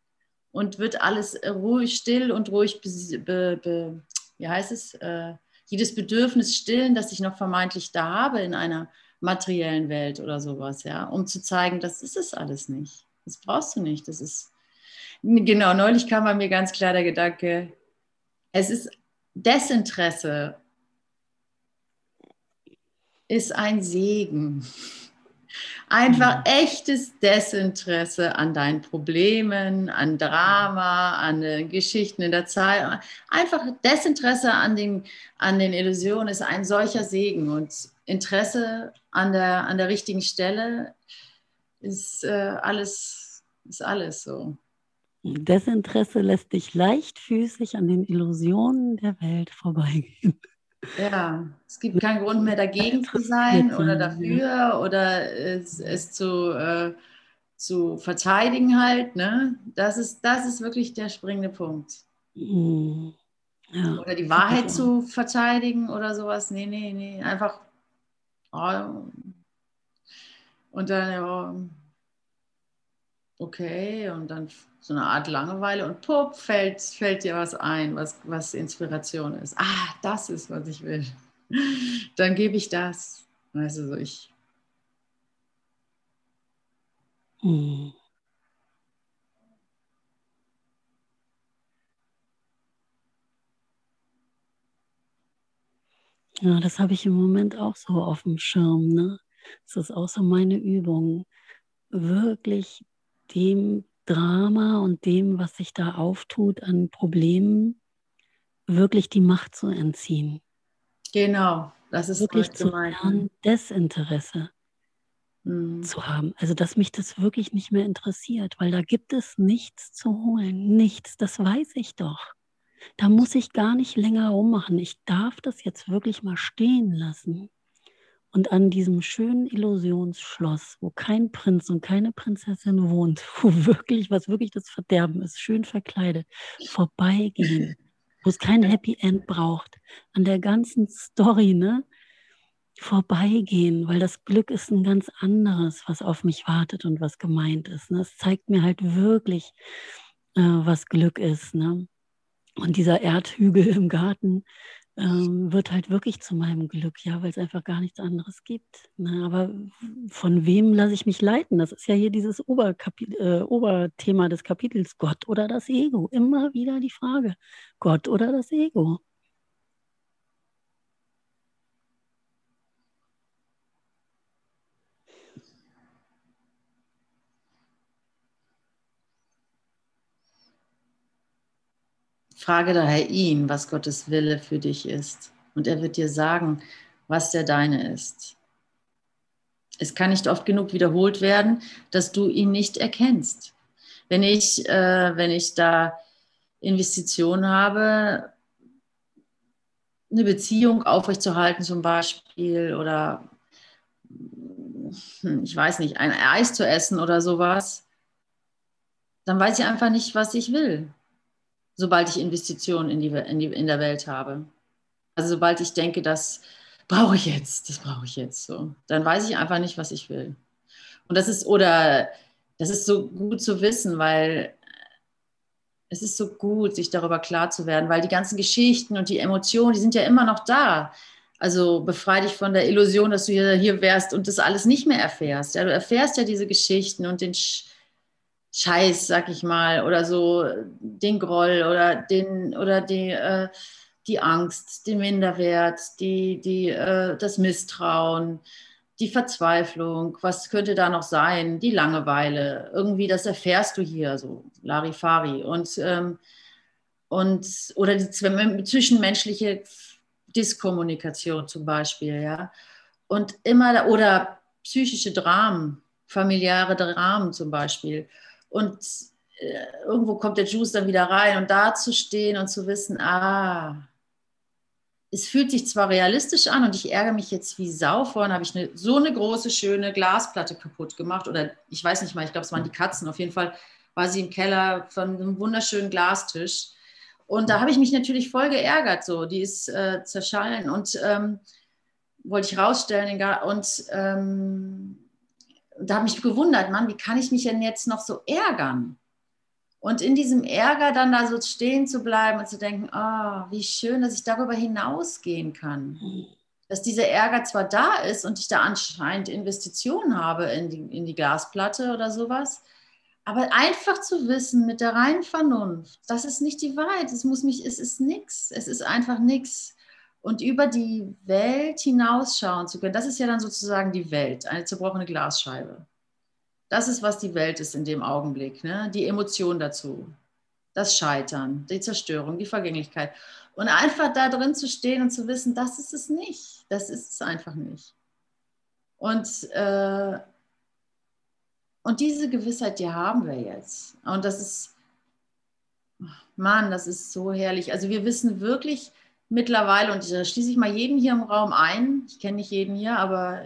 und wird alles ruhig, still und ruhig be, be, wie heißt es, äh, jedes Bedürfnis stillen, das ich noch vermeintlich da habe in einer materiellen Welt oder sowas, ja, um zu zeigen, das ist es alles nicht. Das brauchst du nicht. Das ist, genau, neulich kam bei mir ganz klar der Gedanke, es ist Desinteresse ist ein Segen. Einfach mhm. echtes Desinteresse an deinen Problemen, an Drama, an den Geschichten in der Zeit. Einfach Desinteresse an den, an den Illusionen ist ein solcher Segen. Und Interesse an der, an der richtigen Stelle ist äh, alles, ist alles so. Desinteresse lässt dich leichtfüßig an den Illusionen der Welt vorbeigehen. Ja, es gibt keinen Grund mehr dagegen zu sein oder dafür oder es, es zu, äh, zu verteidigen halt. Ne? Das, ist, das ist wirklich der springende Punkt. Mhm. Ja, oder die Wahrheit zu verteidigen oder sowas. Nee, nee, nee. Einfach. Oh, und dann, ja, okay, und dann so eine Art Langeweile und pupp, fällt, fällt dir was ein, was, was Inspiration ist. Ah, das ist, was ich will. Dann gebe ich das. Weißt du, so ich. Hm. Ja, das habe ich im Moment auch so auf dem Schirm. Ne? Das ist auch so meine Übung. Wirklich dem Drama und dem, was sich da auftut an Problemen, wirklich die Macht zu entziehen. Genau, das ist wirklich zu lernen, Desinteresse mhm. zu haben. Also, dass mich das wirklich nicht mehr interessiert, weil da gibt es nichts zu holen, nichts, das weiß ich doch. Da muss ich gar nicht länger rummachen. Ich darf das jetzt wirklich mal stehen lassen. Und an diesem schönen Illusionsschloss, wo kein Prinz und keine Prinzessin wohnt, wo wirklich, was wirklich das Verderben ist, schön verkleidet, vorbeigehen, wo es kein Happy End braucht, an der ganzen Story, ne? Vorbeigehen, weil das Glück ist ein ganz anderes, was auf mich wartet und was gemeint ist. Ne? Es zeigt mir halt wirklich, äh, was Glück ist. Ne? Und dieser Erdhügel im Garten, ähm, wird halt wirklich zu meinem Glück, ja, weil es einfach gar nichts anderes gibt. Ne? Aber von wem lasse ich mich leiten? Das ist ja hier dieses äh, Oberthema des Kapitels, Gott oder das Ego. Immer wieder die Frage, Gott oder das Ego. Frage daher ihn, was Gottes Wille für dich ist. Und er wird dir sagen, was der deine ist. Es kann nicht oft genug wiederholt werden, dass du ihn nicht erkennst. Wenn ich, äh, wenn ich da Investitionen habe, eine Beziehung aufrechtzuerhalten zum Beispiel oder hm, ich weiß nicht, ein Eis zu essen oder sowas, dann weiß ich einfach nicht, was ich will, sobald ich Investitionen in, die, in, die, in der Welt habe. Also sobald ich denke, das brauche ich jetzt, das brauche ich jetzt so, dann weiß ich einfach nicht, was ich will. Und das ist, oder das ist so gut zu wissen, weil es ist so gut, sich darüber klar zu werden, weil die ganzen Geschichten und die Emotionen, die sind ja immer noch da. Also befreie dich von der Illusion, dass du hier, hier wärst und das alles nicht mehr erfährst. Ja, du erfährst ja diese Geschichten und den Scheiß, sag ich mal, oder so den Groll oder den oder die, äh, die Angst, den Minderwert, die, die, äh, das Misstrauen, die Verzweiflung, was könnte da noch sein, die Langeweile, irgendwie, das erfährst du hier so, Larifari. Und, ähm, und oder die zwischenmenschliche Diskommunikation zum Beispiel, ja. Und immer, oder psychische Dramen, familiäre Dramen zum Beispiel. Und äh, irgendwo kommt der Juice dann wieder rein und da zu stehen und zu wissen, ah, es fühlt sich zwar realistisch an und ich ärgere mich jetzt wie Sau. Vorhin habe ich eine, so eine große, schöne Glasplatte kaputt gemacht. Oder ich weiß nicht mal, ich glaube, es waren die Katzen. Auf jeden Fall war sie im Keller von einem wunderschönen Glastisch. Und da habe ich mich natürlich voll geärgert. So, die ist äh, zerschallen und ähm, wollte ich rausstellen. Und ähm, da habe ich mich gewundert, Mann, wie kann ich mich denn jetzt noch so ärgern? Und in diesem Ärger dann da so stehen zu bleiben und zu denken, oh, wie schön, dass ich darüber hinausgehen kann. Dass dieser Ärger zwar da ist und ich da anscheinend Investitionen habe in die, in die Glasplatte oder sowas, aber einfach zu wissen mit der reinen Vernunft, das ist nicht die Wahrheit, es muss mich, es ist nichts, es ist einfach nichts. Und über die Welt hinausschauen zu können, das ist ja dann sozusagen die Welt, eine zerbrochene Glasscheibe. Das ist, was die Welt ist in dem Augenblick. Ne? Die Emotion dazu, das Scheitern, die Zerstörung, die Vergänglichkeit. Und einfach da drin zu stehen und zu wissen, das ist es nicht. Das ist es einfach nicht. Und, äh, und diese Gewissheit, die haben wir jetzt. Und das ist, Mann, das ist so herrlich. Also wir wissen wirklich mittlerweile, und da schließe ich mal jeden hier im Raum ein, ich kenne nicht jeden hier, aber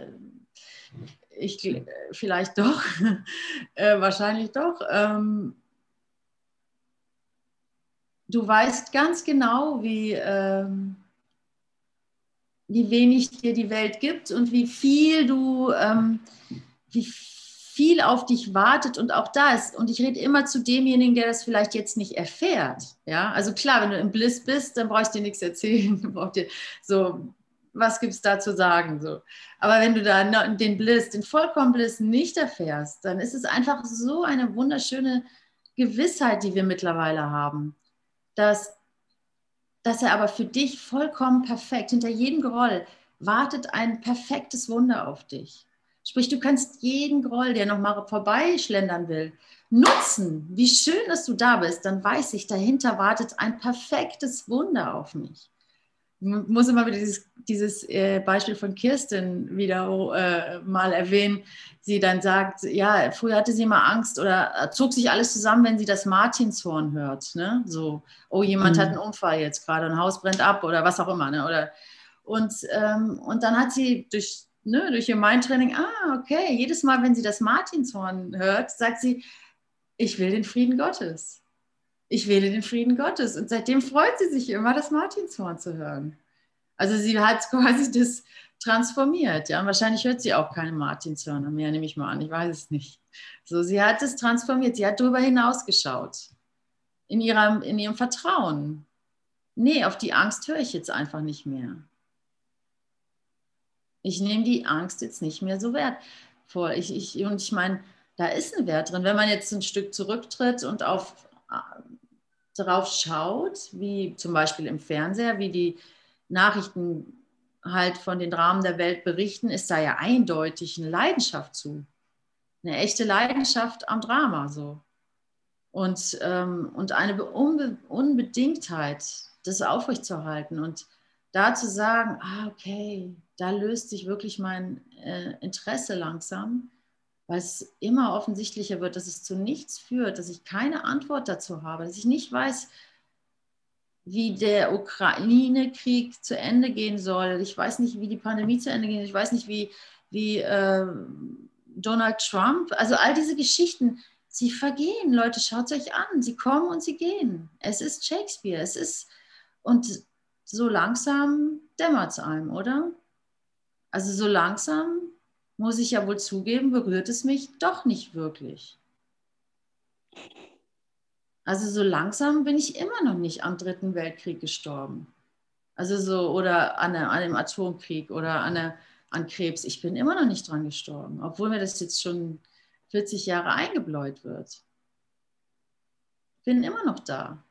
ich vielleicht doch, äh, wahrscheinlich doch. Ähm, du weißt ganz genau, wie, ähm, wie wenig dir die Welt gibt und wie viel du, ähm, wie viel auf dich wartet und auch da ist. Und ich rede immer zu demjenigen, der das vielleicht jetzt nicht erfährt. Ja, also klar, wenn du im Bliss bist, dann brauchst du dir nichts erzählen. Dir so was gibt es da zu sagen? So. Aber wenn du da den Bliss, den vollkommen Bliss nicht erfährst, dann ist es einfach so eine wunderschöne Gewissheit, die wir mittlerweile haben, dass, dass er aber für dich vollkommen perfekt, hinter jedem Groll wartet ein perfektes Wunder auf dich. Sprich, du kannst jeden Groll, der noch mal vorbeischlendern will, nutzen. Wie schön, dass du da bist. Dann weiß ich, dahinter wartet ein perfektes Wunder auf mich muss immer wieder dieses, dieses äh, Beispiel von Kirsten wieder äh, mal erwähnen. Sie dann sagt, ja, früher hatte sie immer Angst oder äh, zog sich alles zusammen, wenn sie das Martinshorn hört. Ne? So, oh, jemand mhm. hat einen Unfall jetzt gerade, ein Haus brennt ab oder was auch immer. Ne? Oder, und, ähm, und dann hat sie durch, ne, durch ihr Mindtraining, ah, okay, jedes Mal, wenn sie das Martinshorn hört, sagt sie, ich will den Frieden Gottes ich wähle den Frieden Gottes. Und seitdem freut sie sich immer, das Martinshorn zu hören. Also sie hat quasi das transformiert. Ja, und wahrscheinlich hört sie auch keine Martinshörner mehr, nehme ich mal an. Ich weiß es nicht. So, sie hat es transformiert. Sie hat darüber hinausgeschaut. In, ihrem, in ihrem Vertrauen. Nee, auf die Angst höre ich jetzt einfach nicht mehr. Ich nehme die Angst jetzt nicht mehr so wertvoll. Ich, ich, und ich meine, da ist ein Wert drin. Wenn man jetzt ein Stück zurücktritt und auf darauf schaut, wie zum Beispiel im Fernseher, wie die Nachrichten halt von den Dramen der Welt berichten, ist da ja eindeutig eine Leidenschaft zu. Eine echte Leidenschaft am Drama so. Und, ähm, und eine Unbe Unbedingtheit, das aufrechtzuerhalten. Und da zu sagen, ah, okay, da löst sich wirklich mein äh, Interesse langsam, weil es immer offensichtlicher wird, dass es zu nichts führt, dass ich keine Antwort dazu habe, dass ich nicht weiß, wie der Ukraine-Krieg zu Ende gehen soll. Ich weiß nicht, wie die Pandemie zu Ende geht. Ich weiß nicht, wie, wie äh, Donald Trump, also all diese Geschichten, sie vergehen. Leute, schaut es euch an. Sie kommen und sie gehen. Es ist Shakespeare. Es ist, und so langsam dämmert es einem, oder? Also so langsam, muss ich ja wohl zugeben, berührt es mich doch nicht wirklich. Also so langsam bin ich immer noch nicht am Dritten Weltkrieg gestorben. Also so, oder an, einem Atomkrieg oder an, eine, an Krebs. Ich bin immer noch nicht dran gestorben, obwohl mir das jetzt schon 40 Jahre eingebläut wird. Bin immer noch da.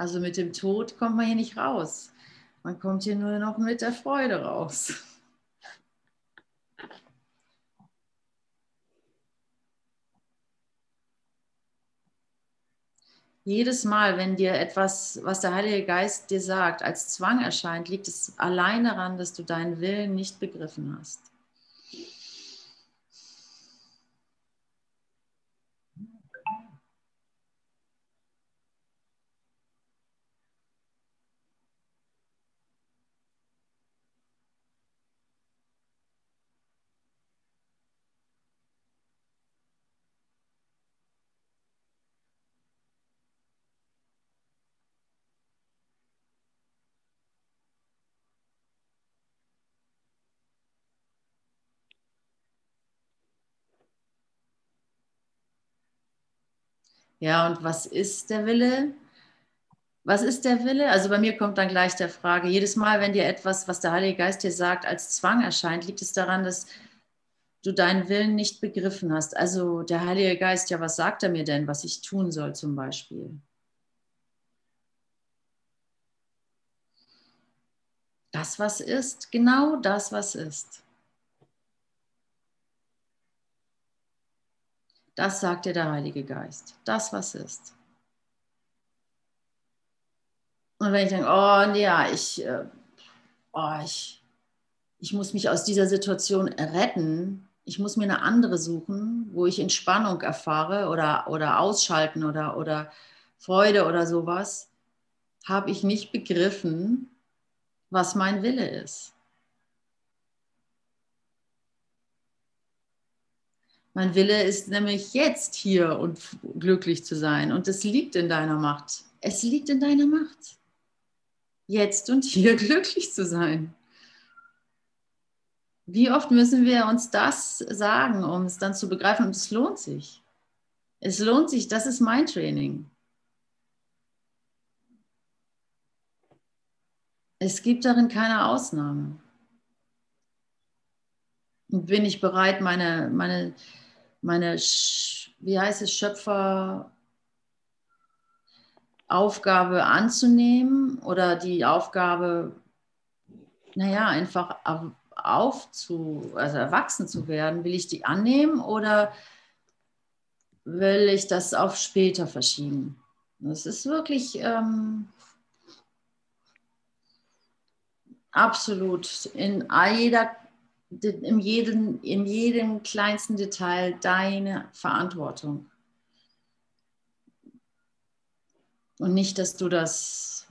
Also mit dem Tod kommt man hier nicht raus. Man kommt hier nur noch mit der Freude raus. Jedes Mal, wenn dir etwas, was der Heilige Geist dir sagt, als Zwang erscheint, liegt es allein daran, dass du deinen Willen nicht begriffen hast. Ja, und was ist der Wille? Was ist der Wille? Also bei mir kommt dann gleich der Frage, jedes Mal, wenn dir etwas, was der Heilige Geist dir sagt, als Zwang erscheint, liegt es daran, dass du deinen Willen nicht begriffen hast. Also der Heilige Geist, ja, was sagt er mir denn, was ich tun soll zum Beispiel? Das, was ist, genau das, was ist. Das sagt dir der Heilige Geist. Das, was ist. Und wenn ich denke, oh ja, ich, äh, oh, ich, ich muss mich aus dieser Situation retten, ich muss mir eine andere suchen, wo ich Entspannung erfahre oder, oder ausschalten oder, oder Freude oder sowas, habe ich nicht begriffen, was mein Wille ist. Mein Wille ist nämlich jetzt hier und glücklich zu sein. Und es liegt in deiner Macht. Es liegt in deiner Macht. Jetzt und hier glücklich zu sein. Wie oft müssen wir uns das sagen, um es dann zu begreifen? Und es lohnt sich. Es lohnt sich, das ist mein Training. Es gibt darin keine Ausnahme. Und bin ich bereit, meine, meine meine, wie heißt es, Schöpferaufgabe anzunehmen oder die Aufgabe, naja, einfach aufzu, also erwachsen zu werden, will ich die annehmen oder will ich das auf später verschieben? Das ist wirklich ähm, absolut in jeder in jedem, in jedem kleinsten Detail deine Verantwortung. Und nicht, dass du das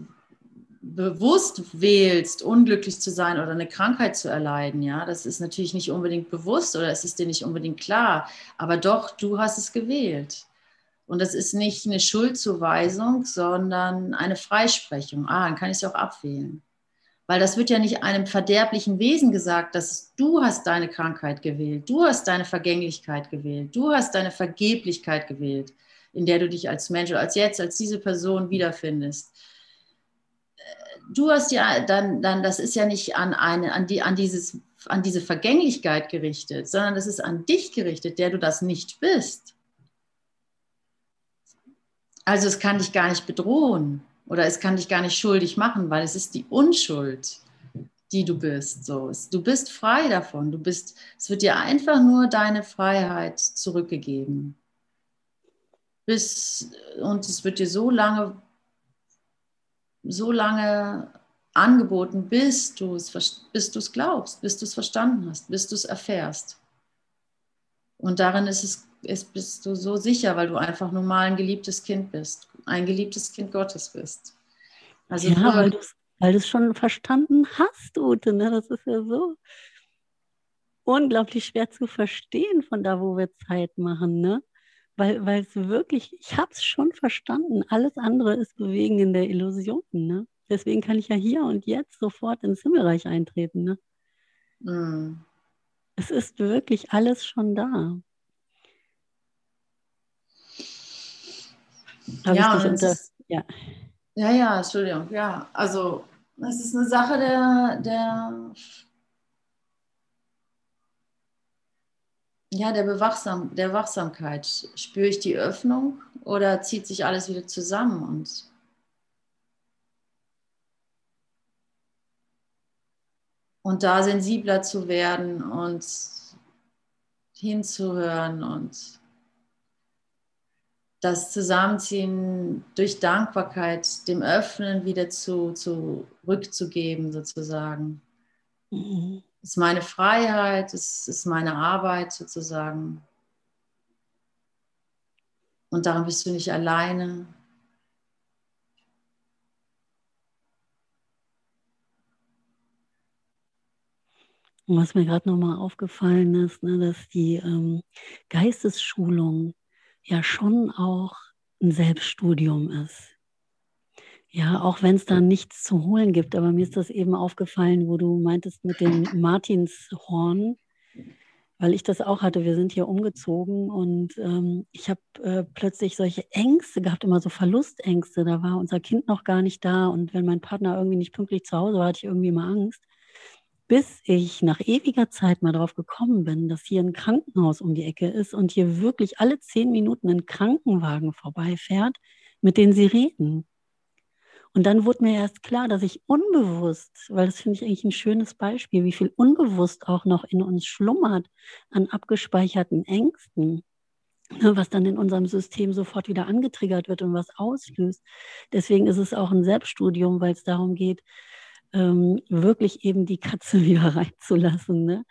bewusst wählst, unglücklich zu sein oder eine Krankheit zu erleiden. Ja, das ist natürlich nicht unbedingt bewusst oder es ist dir nicht unbedingt klar. Aber doch, du hast es gewählt. Und das ist nicht eine Schuldzuweisung, sondern eine Freisprechung. Ah, dann kann ich es auch abwählen. Weil das wird ja nicht einem verderblichen Wesen gesagt, dass du hast deine Krankheit gewählt, du hast deine Vergänglichkeit gewählt, du hast deine Vergeblichkeit gewählt, in der du dich als Mensch oder als jetzt, als diese Person wiederfindest. Du hast ja dann, dann das ist ja nicht an, eine, an, die, an, dieses, an diese Vergänglichkeit gerichtet, sondern das ist an dich gerichtet, der du das nicht bist. Also es kann dich gar nicht bedrohen. Oder es kann dich gar nicht schuldig machen, weil es ist die Unschuld. die du bist. So, du bist frei davon. Du bist, es wird dir einfach nur deine Freiheit zurückgegeben. Bis, und es wird dir so lange, so lange angeboten, bis du es, bis glaubst, bis du es verstanden hast, bis du es erfährst. Und darin ist es, ist, bist du so sicher, weil du einfach nur mal ein geliebtes Kind bist, ein geliebtes Kind Gottes bist. Also ja, weil du es schon verstanden hast, Ute. Ne? Das ist ja so unglaublich schwer zu verstehen von da, wo wir Zeit machen. Ne? Weil, weil es wirklich, ich habe es schon verstanden. Alles andere ist Bewegen in der Illusion. Ne? Deswegen kann ich ja hier und jetzt sofort ins Himmelreich eintreten. Ne? Mm. Es ist wirklich alles schon da. Ja, unter... ja. ja, ja, Entschuldigung. Ja, also es ist eine Sache der, der, ja, der, Bewachsam, der Wachsamkeit. Spüre ich die Öffnung oder zieht sich alles wieder zusammen und und da sensibler zu werden und hinzuhören und das Zusammenziehen durch Dankbarkeit, dem Öffnen wieder zu, zurückzugeben, sozusagen. Mhm. Das ist meine Freiheit, es ist meine Arbeit sozusagen. Und daran bist du nicht alleine. Und was mir gerade nochmal aufgefallen ist, ne, dass die ähm, Geistesschulung ja schon auch ein Selbststudium ist. Ja, auch wenn es da nichts zu holen gibt, aber mir ist das eben aufgefallen, wo du meintest mit dem Martinshorn, weil ich das auch hatte. Wir sind hier umgezogen und ähm, ich habe äh, plötzlich solche Ängste gehabt, immer so Verlustängste. Da war unser Kind noch gar nicht da und wenn mein Partner irgendwie nicht pünktlich zu Hause war, hatte ich irgendwie immer Angst bis ich nach ewiger Zeit mal darauf gekommen bin, dass hier ein Krankenhaus um die Ecke ist und hier wirklich alle zehn Minuten ein Krankenwagen vorbeifährt mit den Sirenen. Und dann wurde mir erst klar, dass ich unbewusst, weil das finde ich eigentlich ein schönes Beispiel, wie viel unbewusst auch noch in uns schlummert an abgespeicherten Ängsten, ne, was dann in unserem System sofort wieder angetriggert wird und was auslöst. Deswegen ist es auch ein Selbststudium, weil es darum geht, ähm, wirklich eben die Katze wieder reinzulassen ne?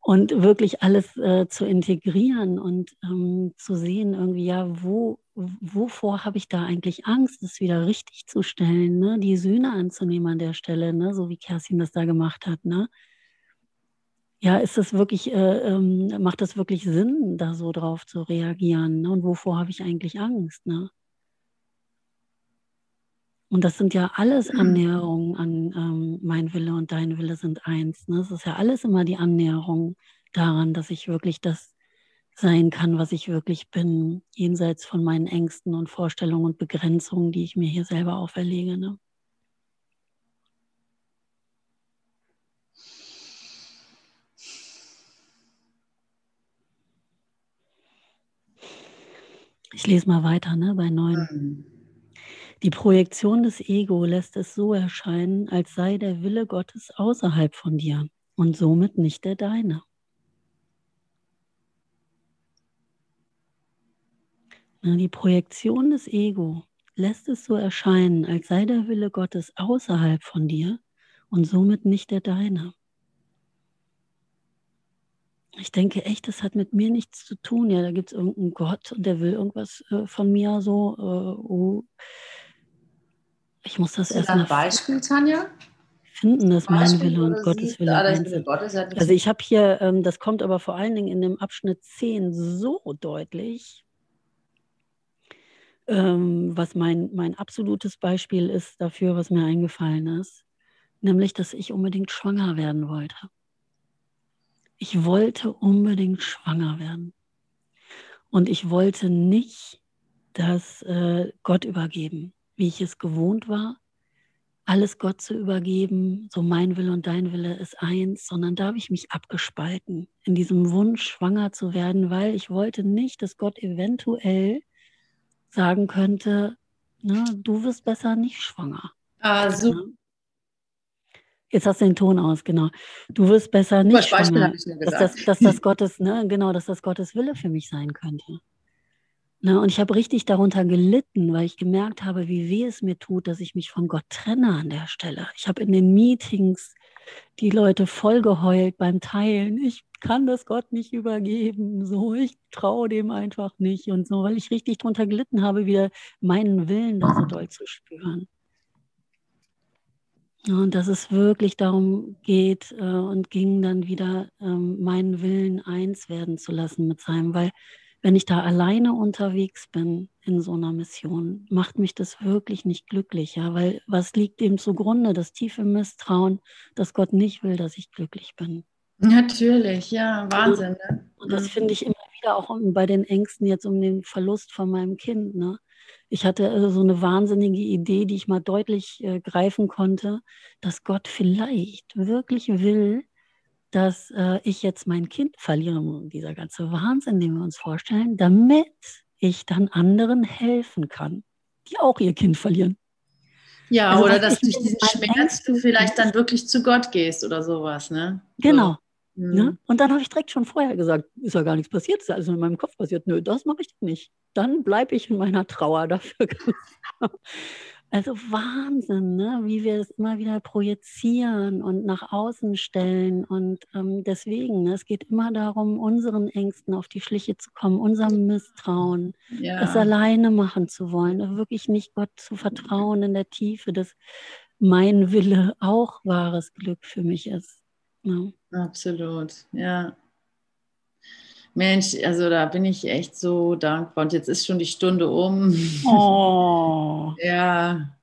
und wirklich alles äh, zu integrieren und ähm, zu sehen, irgendwie, ja, wo, wovor habe ich da eigentlich Angst, es wieder richtig zu stellen, ne? die Sühne anzunehmen an der Stelle, ne? so wie Kerstin das da gemacht hat. Ne? Ja, ist das wirklich, äh, ähm, macht das wirklich Sinn, da so drauf zu reagieren? Ne? Und wovor habe ich eigentlich Angst? Ne? Und das sind ja alles mhm. Annäherungen an ähm, mein Wille und dein Wille sind eins. Ne? Das ist ja alles immer die Annäherung daran, dass ich wirklich das sein kann, was ich wirklich bin, jenseits von meinen Ängsten und Vorstellungen und Begrenzungen, die ich mir hier selber auferlege. Ne? Ich lese mal weiter ne, bei neun. Die Projektion des Ego lässt es so erscheinen, als sei der Wille Gottes außerhalb von dir und somit nicht der deine. Die Projektion des Ego lässt es so erscheinen, als sei der Wille Gottes außerhalb von dir und somit nicht der deine. Ich denke echt, das hat mit mir nichts zu tun. Ja, da gibt es irgendeinen Gott und der will irgendwas äh, von mir so. Äh, oh, ich muss das erst mal Beispiel, Tanja? Finden, dass mein Wille und Gottes Wille eins sind. Also ich habe hier, ähm, das kommt aber vor allen Dingen in dem Abschnitt 10 so deutlich, ähm, was mein, mein absolutes Beispiel ist dafür, was mir eingefallen ist, nämlich, dass ich unbedingt schwanger werden wollte. Ich wollte unbedingt schwanger werden. Und ich wollte nicht das äh, Gott übergeben wie ich es gewohnt war, alles Gott zu übergeben, so mein Wille und dein Wille ist eins, sondern da habe ich mich abgespalten in diesem Wunsch, schwanger zu werden, weil ich wollte nicht, dass Gott eventuell sagen könnte, na, du wirst besser nicht schwanger. Ah, super. Jetzt hast du den Ton aus, genau. Du wirst besser nicht Beispiel schwanger, habe ich nur dass gesagt. das, dass das Gottes, ne, genau, dass das Gottes Wille für mich sein könnte. Ne, und ich habe richtig darunter gelitten, weil ich gemerkt habe, wie weh es mir tut, dass ich mich von Gott trenne an der Stelle. Ich habe in den Meetings die Leute voll geheult beim Teilen. Ich kann das Gott nicht übergeben, so ich traue dem einfach nicht und so, weil ich richtig darunter gelitten habe, wieder meinen Willen da so doll zu spüren. Und dass es wirklich darum geht äh, und ging dann wieder, ähm, meinen Willen eins werden zu lassen mit seinem, weil wenn ich da alleine unterwegs bin in so einer Mission, macht mich das wirklich nicht glücklich, ja, weil was liegt dem zugrunde? Das tiefe Misstrauen, dass Gott nicht will, dass ich glücklich bin. Natürlich, ja, Wahnsinn. Ne? Und das finde ich immer wieder auch bei den Ängsten jetzt um den Verlust von meinem Kind. Ne? Ich hatte also so eine wahnsinnige Idee, die ich mal deutlich äh, greifen konnte, dass Gott vielleicht wirklich will, dass äh, ich jetzt mein Kind verliere, dieser ganze Wahnsinn, den wir uns vorstellen, damit ich dann anderen helfen kann, die auch ihr Kind verlieren. Ja, Also, oder dass durch diesen Schmerz du vielleicht dann wirklich zu Gott gehst oder sowas, ne? Genau. So. Ne? Und dann habe ich direkt schon vorher gesagt, ist ja gar nichts passiert, ist ja alles in meinem Kopf passiert. Nö, das mache ich nicht. Dann bleibe ich in meiner Trauer dafür. also Wahnsinn, ne? wie wir es immer wieder projizieren und nach außen stellen. Und ähm, deswegen, ne? es geht immer darum, unseren Ängsten auf die Schliche zu kommen, unserem Misstrauen, es Ja, alleine machen zu wollen, wirklich nicht Gott zu vertrauen in der Tiefe, dass mein Wille auch wahres Glück für mich ist. Ne? absolut. Ja. Mensch, also da bin ich echt so dankbar. Und jetzt ist schon die Stunde um. Oh. Ja,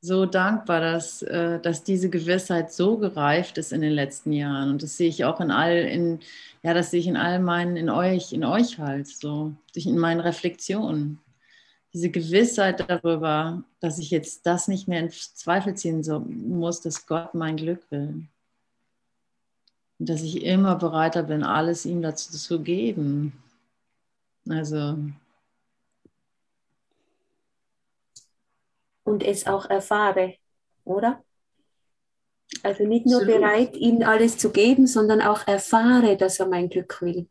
so dankbar, dass, äh, dass diese Gewissheit so gereift ist in den letzten Jahren. Und das sehe ich auch in all, in, ja, das sehe ich in all meinen, in euch, in euch halt, so, in meinen Reflexionen. Diese Gewissheit darüber, dass ich jetzt das nicht mehr in Zweifel ziehen so, muss, dass Gott mein Glück will. Dass ich immer bereiter bin, alles ihm dazu zu geben. Also, und es auch erfahre, oder? Also nicht nur Absolut. bereit, ihm alles zu geben, sondern auch erfahre, dass er mein Glück will.